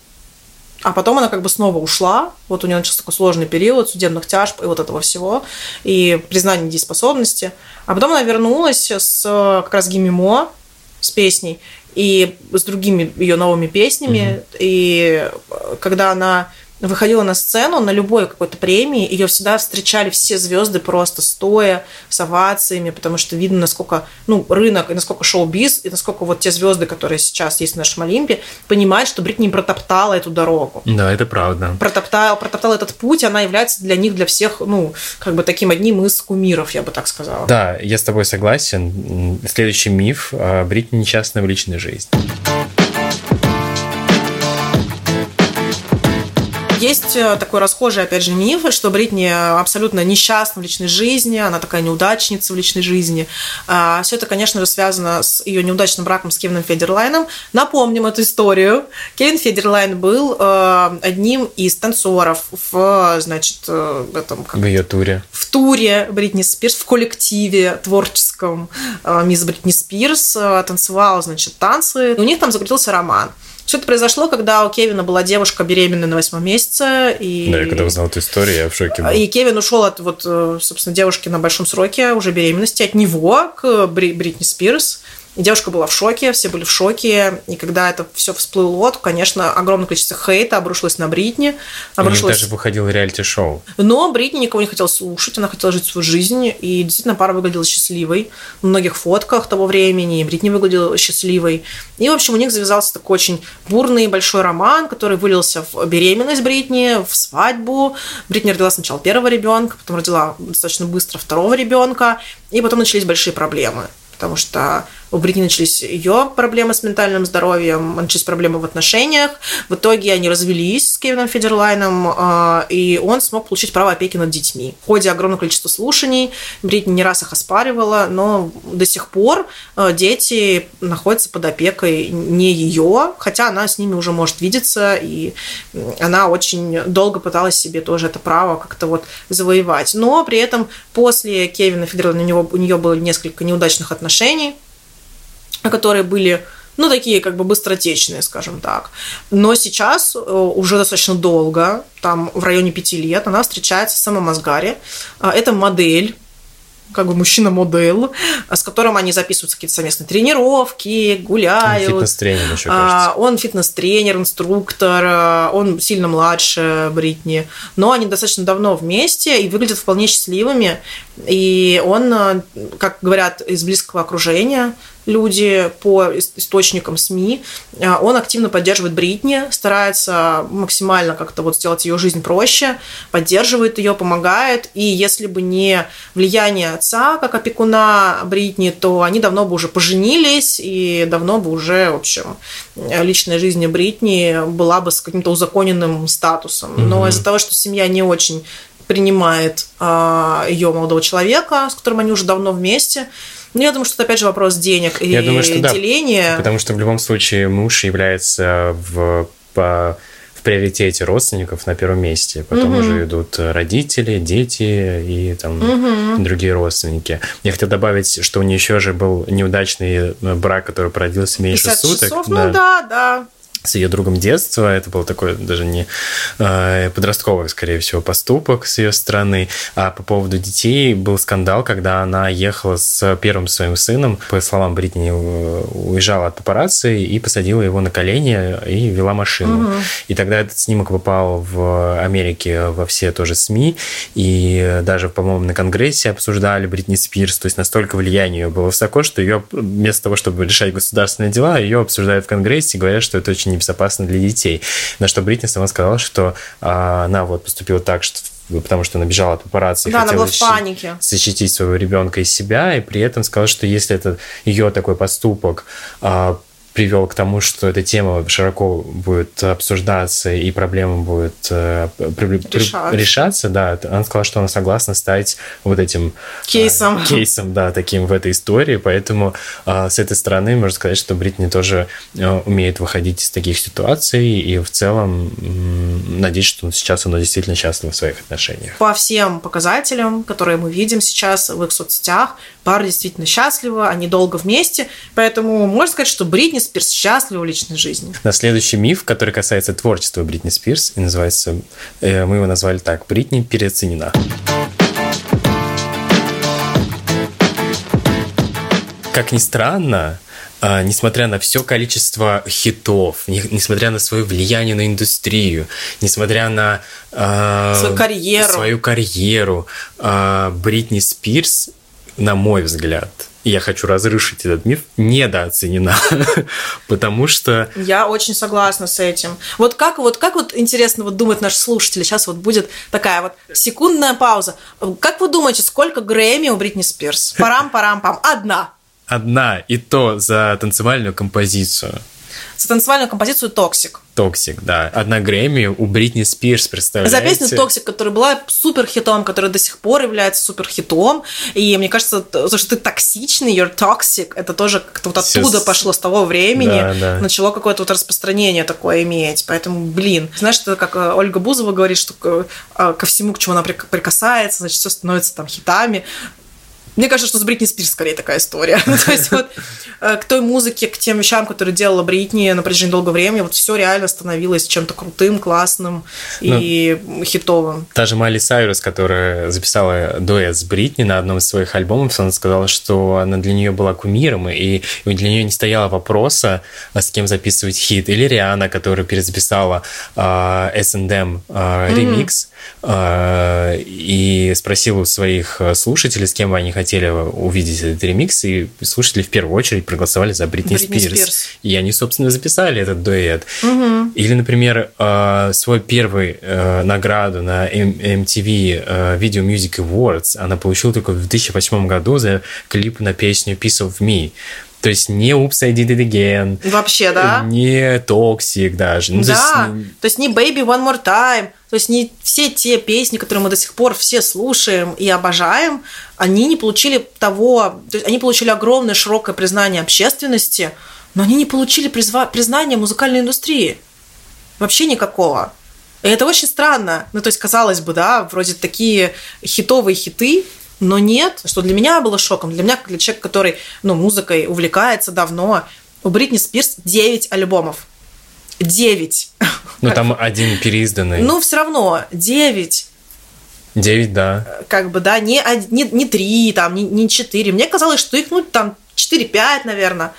а потом она как бы снова ушла. Вот у нее начался такой сложный период судебных тяжб и вот этого всего, и признания недееспособности. А потом она вернулась с как раз Гимимо, с песней и с другими ее новыми песнями. Mm-hmm. И когда она выходила на сцену на любой какой-то премии, ее всегда встречали все звезды просто стоя, с овациями, потому что видно, насколько ну, рынок, и насколько шоу-биз, и насколько вот те звезды, которые сейчас есть в нашем Олимпе, понимают, что Бритни протоптала эту дорогу. Да, это правда. Протоптала, протоптала этот путь, она является для них, для всех, ну, как бы таким одним из кумиров, я бы так сказала. Да, я с тобой согласен. Следующий миф. Бритни несчастна в личной жизни. Есть э, такой расхожий, опять же, миф, что Бритни абсолютно несчастна в личной жизни, она такая неудачница в личной жизни. А, Все это, конечно же, связано с ее неудачным браком с Кевином Федерлайном. Напомним эту историю. Кевин Федерлайн был э, одним из танцоров в, значит, э, в этом... Как, в ее туре. В туре Бритни Спирс, в коллективе творческом Мисс Бритни Спирс танцевал, значит, танцы. У них там закрутился роман. Все это произошло, когда у Кевина была девушка беременная на восьмом месяце. И... Да, я когда узнал эту историю, я в шоке был. И Кевин ушел от, вот, э, собственно, девушки на большом сроке уже беременности, от него к Бритни Спирс. И девушка была в шоке, все были в шоке. И когда это все всплыло, то, конечно, огромное количество хейта обрушилось на Бритни. Обрушилось... У них даже выходил реалити-шоу. Но Бритни никого не хотела слушать, она хотела жить свою жизнь. И действительно, пара выглядела счастливой. В многих фотках того времени Бритни выглядела счастливой. И, в общем, у них завязался такой очень бурный большой роман, который вылился в беременность Бритни, в свадьбу. Бритни родила сначала первого ребенка, потом родила достаточно быстро второго ребенка. И потом начались большие проблемы потому что у Бритни начались ее проблемы с ментальным здоровьем, начались проблемы в отношениях. В итоге они развелись с Кевином Федерлайном, а, и он смог получить право опеки над детьми. В ходе огромного количества слушаний Бритни не раз их оспаривала, но до сих пор а, дети находятся под опекой не ее, хотя она с ними уже может видеться, и она очень долго пыталась себе тоже это право как-то вот завоевать. Но при этом после Кевина Федерлайна у, него, у нее было несколько неудачных отношений, которые были ну, такие как бы быстротечные, скажем так. Но сейчас э, уже достаточно долго, там в районе пяти лет, она встречается с Эмом Асгари. А, это модель, как бы мужчина-модель, с которым они записываются какие-то совместные тренировки, гуляют. Фитнес-тренер еще, кажется. Он фитнес-тренер, инструктор, а, он сильно младше Бритни, но они достаточно давно вместе и выглядят вполне счастливыми. И он, а, как говорят, из близкого окружения, люди по источникам СМИ. А, он активно поддерживает Бритни, старается максимально как-то вот сделать ее жизнь проще, поддерживает ее, помогает. И если бы не влияние отца как опекуна Бритни, то они давно бы уже поженились и давно бы уже, в общем, личная жизнь Бритни была бы с каким-то узаконенным статусом. Но mm-hmm. из-за того, что семья не очень принимает а, ее молодого человека, с которым они уже давно вместе, ну, я думаю, что это опять же вопрос денег и я думаю, что деления. Да, потому что в любом случае муж является в, по, в приоритете родственников на первом месте. Потом угу. уже идут родители, дети и там угу. другие родственники. Я хотел добавить, что у нее еще же был неудачный брак, который продлился меньше суток. Часов? Да. Ну да, да с ее другом детства. Это был такой даже не э, подростковый, скорее всего, поступок с ее стороны. А по поводу детей был скандал, когда она ехала с первым своим сыном, по словам Бритни, уезжала от папарацци и посадила его на колени и вела машину. Угу. И тогда этот снимок попал в Америке во все тоже СМИ, и даже, по-моему, на Конгрессе обсуждали Бритни Спирс, то есть настолько влияние ее было высоко, что ее вместо того, чтобы решать государственные дела, ее обсуждают в Конгрессе и говорят, что это очень небезопасно для детей. На что Бритни сама сказала, что а, она вот поступила так, что потому что она бежала от папарацци да, и хотела она была в панике. защитить своего ребенка и себя, и при этом сказала, что если это ее такой поступок а, привел к тому, что эта тема широко будет обсуждаться и проблема будет э, при, решаться. решаться, да, она сказала, что она согласна стать вот этим кейсом, э, кейсом, да, таким в этой истории, поэтому э, с этой стороны можно сказать, что Бритни тоже э, умеет выходить из таких ситуаций. И в целом э, надеюсь, что сейчас она действительно счастлива в своих отношениях. По всем показателям, которые мы видим сейчас в их соцсетях, пара действительно счастлива, они долго вместе, поэтому можно сказать, что Бритни Спирс счастлива в личной жизни. На следующий миф, который касается творчества Бритни Спирс, и называется, э, мы его назвали так, Бритни переоценена. Как ни странно, а, несмотря на все количество хитов, не, несмотря на свое влияние на индустрию, несмотря на э, свою карьеру, свою карьеру э, Бритни Спирс на мой взгляд, я хочу разрушить этот миф, недооценена, потому что... Я очень согласна с этим. Вот как вот, как вот интересно вот думать наши слушатели, сейчас вот будет такая вот секундная пауза. Как вы думаете, сколько Грэмми у Бритни Спирс? Парам-парам-пам. Одна. Одна, и то за танцевальную композицию за танцевальную композицию «Toxic». «Toxic», да. Одна Грэмми у Бритни Спирс, представляете? За песню «Toxic», которая была супер хитом, которая до сих пор является супер хитом. И мне кажется, то, что ты токсичный, you're toxic, это тоже как-то вот оттуда Сейчас... пошло, с того времени. Да, да. Начало какое-то вот распространение такое иметь. Поэтому, блин, знаешь, это как э, Ольга Бузова говорит, что э, ко всему, к чему она прикасается, значит, все становится там хитами. Мне кажется, что с Бритни Спирс скорее такая история. То есть вот э, к той музыке, к тем вещам, которые делала Бритни на протяжении долгого времени, вот все реально становилось чем-то крутым, классным и ну, хитовым. Та же Майли Сайрус, которая записала дуэт с Бритни на одном из своих альбомов, она сказала, что она для нее была кумиром, и для нее не стояло вопроса, а с кем записывать хит. Или Риана, которая перезаписала uh, S&M uh, ремикс, mm-hmm. Uh, и спросила у своих слушателей, с кем они хотели увидеть этот ремикс, и слушатели в первую очередь проголосовали за Бритни, Бритни Спирс. Спирс. И они, собственно, записали этот дуэт. Угу. Или, например, э, свой первый э, награду на MTV э, Video Music Awards она получила только в 2008 году за клип на песню Piece of Me. То есть не Oops, I Did It Again. Вообще, да? Не Toxic даже. Ну, да, то есть, то есть не Baby One More Time. То есть не все те песни, которые мы до сих пор все слушаем и обожаем, они не получили того... То есть они получили огромное широкое признание общественности, но они не получили призва... признания музыкальной индустрии. Вообще никакого. И это очень странно. Ну, то есть, казалось бы, да, вроде такие хитовые хиты, но нет, что для меня было шоком. Для меня, как для человека, который ну, музыкой увлекается давно, у Бритни Спирс 9 альбомов. 9. Ну, там один переизданный. Ну, все равно, 9. 9, да. Как бы, да, не, не, не 3, там, не, не 4. Мне казалось, что их, ну, там, 4-5, наверное.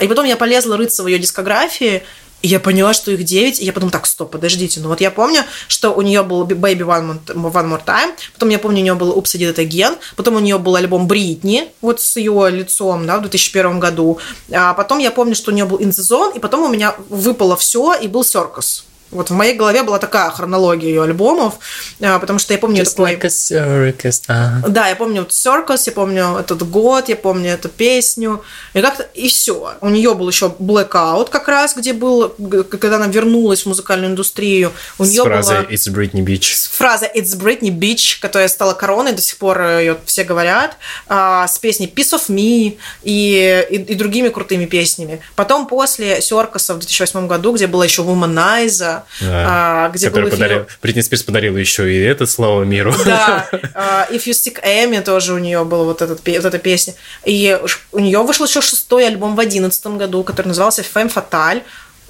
И потом я полезла рыться в ее дискографии, и я поняла, что их 9, и я подумала, так, стоп, подождите, ну вот я помню, что у нее был Baby One More, One More Time, потом я помню, у нее был Oops, I Did It Again, потом у нее был альбом Бритни, вот с ее лицом, да, в 2001 году, а потом я помню, что у нее был In The Zone, и потом у меня выпало все, и был Circus. Вот в моей голове была такая хронология ее альбомов, а, потому что я помню Just такой... Like a circus. Uh-huh. Да, я помню вот Circus, я помню этот год, я помню эту песню, и как-то и все. У нее был еще Blackout как раз, где был, когда она вернулась в музыкальную индустрию. У нее фразой была... It's Britney Beach. Фраза It's Britney Beach, которая стала короной, до сих пор ее все говорят, а, с песней Piece of Me и, и, и другими крутыми песнями. Потом после Circus в 2008 году, где была еще Womanizer, да. а, где Который был подарил, Бритни Спирс подарила еще и это слово миру. Да, uh, If You Stick Amy тоже у нее была вот, этот, вот эта песня. И у нее вышел еще шестой альбом в одиннадцатом году, который назывался Femme Fatale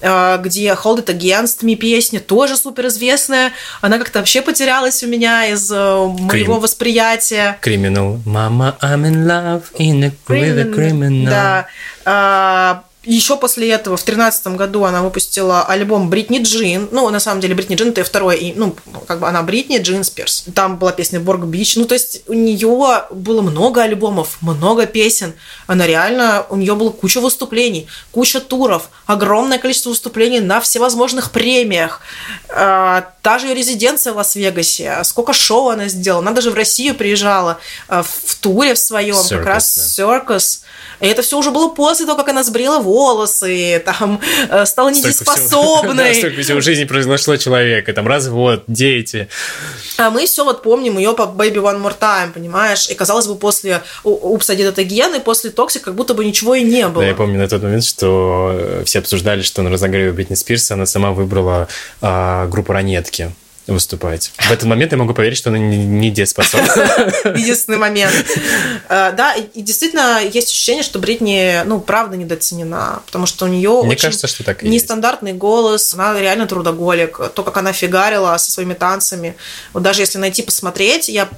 а, где Hold It Against Me песня, тоже суперизвестная. Она как-то вообще потерялась у меня из э, моего восприятия. Criminal. Mama, I'm in love in a, with a criminal. Да. А, еще после этого, в тринадцатом году, она выпустила альбом Бритни Джин. Ну, на самом деле, Бритни Джин это второй, и, ну, как бы она Бритни Джин Спирс. Там была песня Борг Бич. Ну, то есть у нее было много альбомов, много песен. Она реально, у нее было куча выступлений, куча туров, огромное количество выступлений на всевозможных премиях. А, та же ее резиденция в Лас-Вегасе. Сколько шоу она сделала. Она даже в Россию приезжала а, в туре в своем, Circus, как раз да. Circus. И это все уже было после того, как она сбрила волосы, там, э, стала недееспособной. всего- Да, столько всего в жизни произошло человека, там развод, дети. А мы все вот помним ее по Baby One More Time, понимаешь? И казалось бы, после Oops, Did It Again и после Toxic как будто бы ничего и не было. Да, я помню на тот момент, что э, все обсуждали, что на разогреве Бритни Спирс она сама выбрала а, группу «Ранетки» выступать. В этот момент я могу поверить, что она не, дееспособна. Единственный момент. Э, Да, и действительно есть ощущение, что Бритни, ну, правда недооценена, потому что у нее Мне кажется, что так нестандартный голос, она реально трудоголик. То, как она фигарила со своими танцами. Вот даже если найти посмотреть, я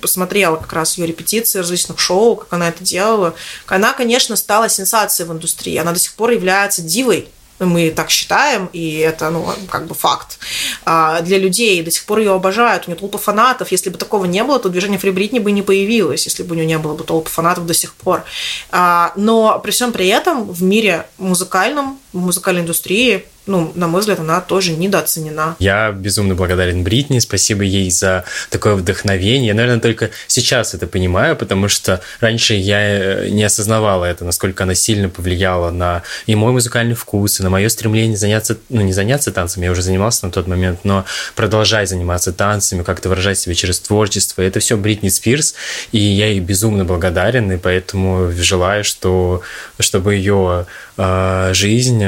посмотрела как раз ее репетиции различных шоу, как она это делала. Она, конечно, стала сенсацией в индустрии. Она до сих пор является дивой. Мы так считаем, и это, ну, как бы факт. А, Для людей до сих пор ее обожают, у нее толпа фанатов. Если бы такого не было, то движение Фри Бритни бы не появилось, если бы у нее не было бы толпы фанатов до сих пор. А, Но при всем при этом в мире музыкальном, в музыкальной индустрии, ну, на мой взгляд, она тоже недооценена. Я безумно благодарен Бритни, спасибо ей за такое вдохновение. Я, наверное, только сейчас это понимаю, потому что раньше я э, не осознавала это, насколько она сильно повлияла на и мой музыкальный вкус, и на мое стремление заняться, ну, не заняться танцами, я уже занимался на тот момент, но продолжать заниматься танцами, как-то выражать себя через творчество. Это все Бритни Спирс, и я ей безумно благодарен, и поэтому желаю, что, чтобы ее э, жизнь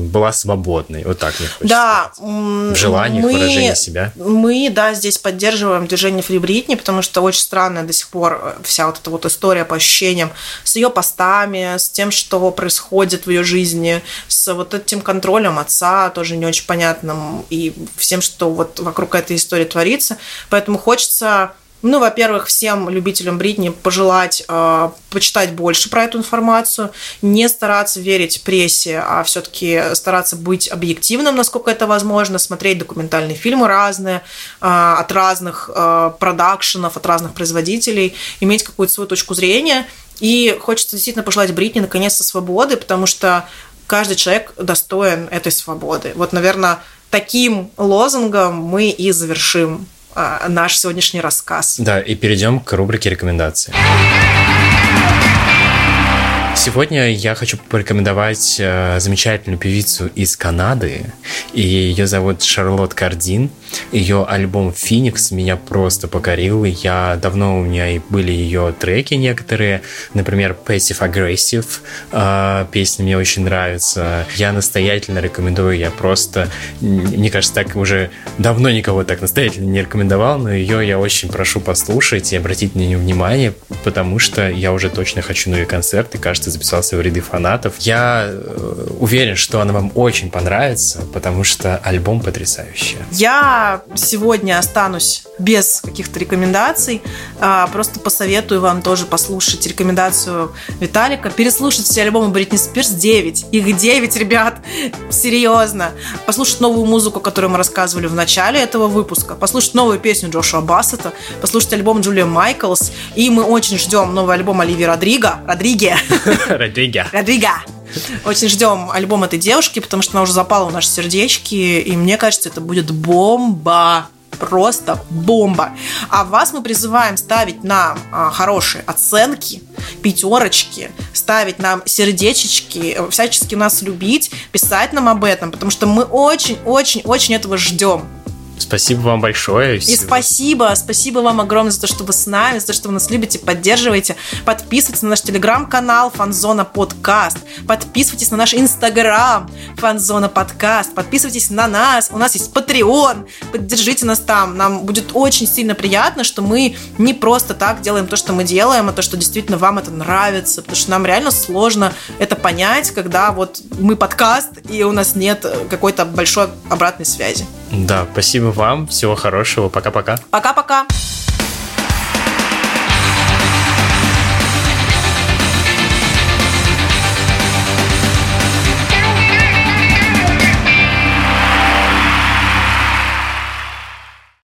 была свободной. Вот так мне хочется Да, сказать. В желаниях, мы- выражении себя. Мы, да, здесь поддерживаем движение Фри Бритни, потому что очень странная до сих пор э, вся вот эта вот история по ощущениям с ее постами, с тем, что происходит в ее жизни, с вот этим контролем отца, тоже не очень понятным, и всем, что вот вокруг этой истории творится. Поэтому хочется ну, во-первых, всем любителям Бритни пожелать э, почитать больше про эту информацию, не стараться верить прессе, а все-таки стараться быть объективным, насколько это возможно, смотреть документальные фильмы разные, э, от разных э, продакшенов, от разных производителей, иметь какую-то свою точку зрения. И хочется действительно пожелать Бритни наконец-то свободы, потому что каждый человек достоин этой свободы. Вот, наверное, таким лозунгом мы и завершим наш сегодняшний рассказ. Да, и перейдем к рубрике рекомендации. Сегодня я хочу порекомендовать э, замечательную певицу из Канады. И ее зовут Шарлотт Кардин. Ее альбом «Феникс» меня просто покорил. Я давно у меня и были ее треки некоторые. Например, Passive Aggressive. э, песня мне очень нравится. Я настоятельно рекомендую. Я просто, мне кажется, так уже давно никого так настоятельно не рекомендовал, но ее я очень прошу послушать и обратить на нее внимание, потому что я уже точно хочу на ее концерт и, кажется, записался в ряды фанатов. Я э, уверен, что она вам очень понравится, потому что альбом потрясающий. Я сегодня останусь без каких-то рекомендаций. а, Просто посоветую вам тоже послушать рекомендацию Виталика. Переслушать все альбомы Бритни Спирс 9. Их 9, ребят. Серьезно. Послушать новую музыку, которую мы рассказывали в начале этого выпуска. Послушать новую песню Джошуа Бассета. Послушать альбом Джулия Майклс. И мы очень ждем новый альбом Оливии Родриго. Родриге. Родрига. Родриго. Очень ждем альбом этой девушки, потому что она уже запала в наши сердечки, и мне кажется, это будет бомба. Просто бомба. А вас мы призываем ставить нам а, хорошие оценки, пятерочки, ставить нам сердечечки, э, всячески нас любить, писать нам об этом, потому что мы очень-очень-очень этого ждем. Спасибо вам большое. И спасибо, спасибо вам огромное за то, что вы с нами, за то, что вы нас любите, поддерживаете. Подписывайтесь на наш телеграм-канал Фанзона Подкаст. Подписывайтесь на наш инстаграм Фанзона Подкаст. Подписывайтесь на нас. У нас есть Patreon. Поддержите нас там. Нам будет очень сильно приятно, что мы не просто так делаем то, что мы делаем, а то, что действительно вам это нравится. Потому что нам реально сложно это понять, когда вот мы подкаст, и у нас нет какой-то большой обратной связи. Да, спасибо вам. Всего хорошего. Пока-пока. Пока-пока.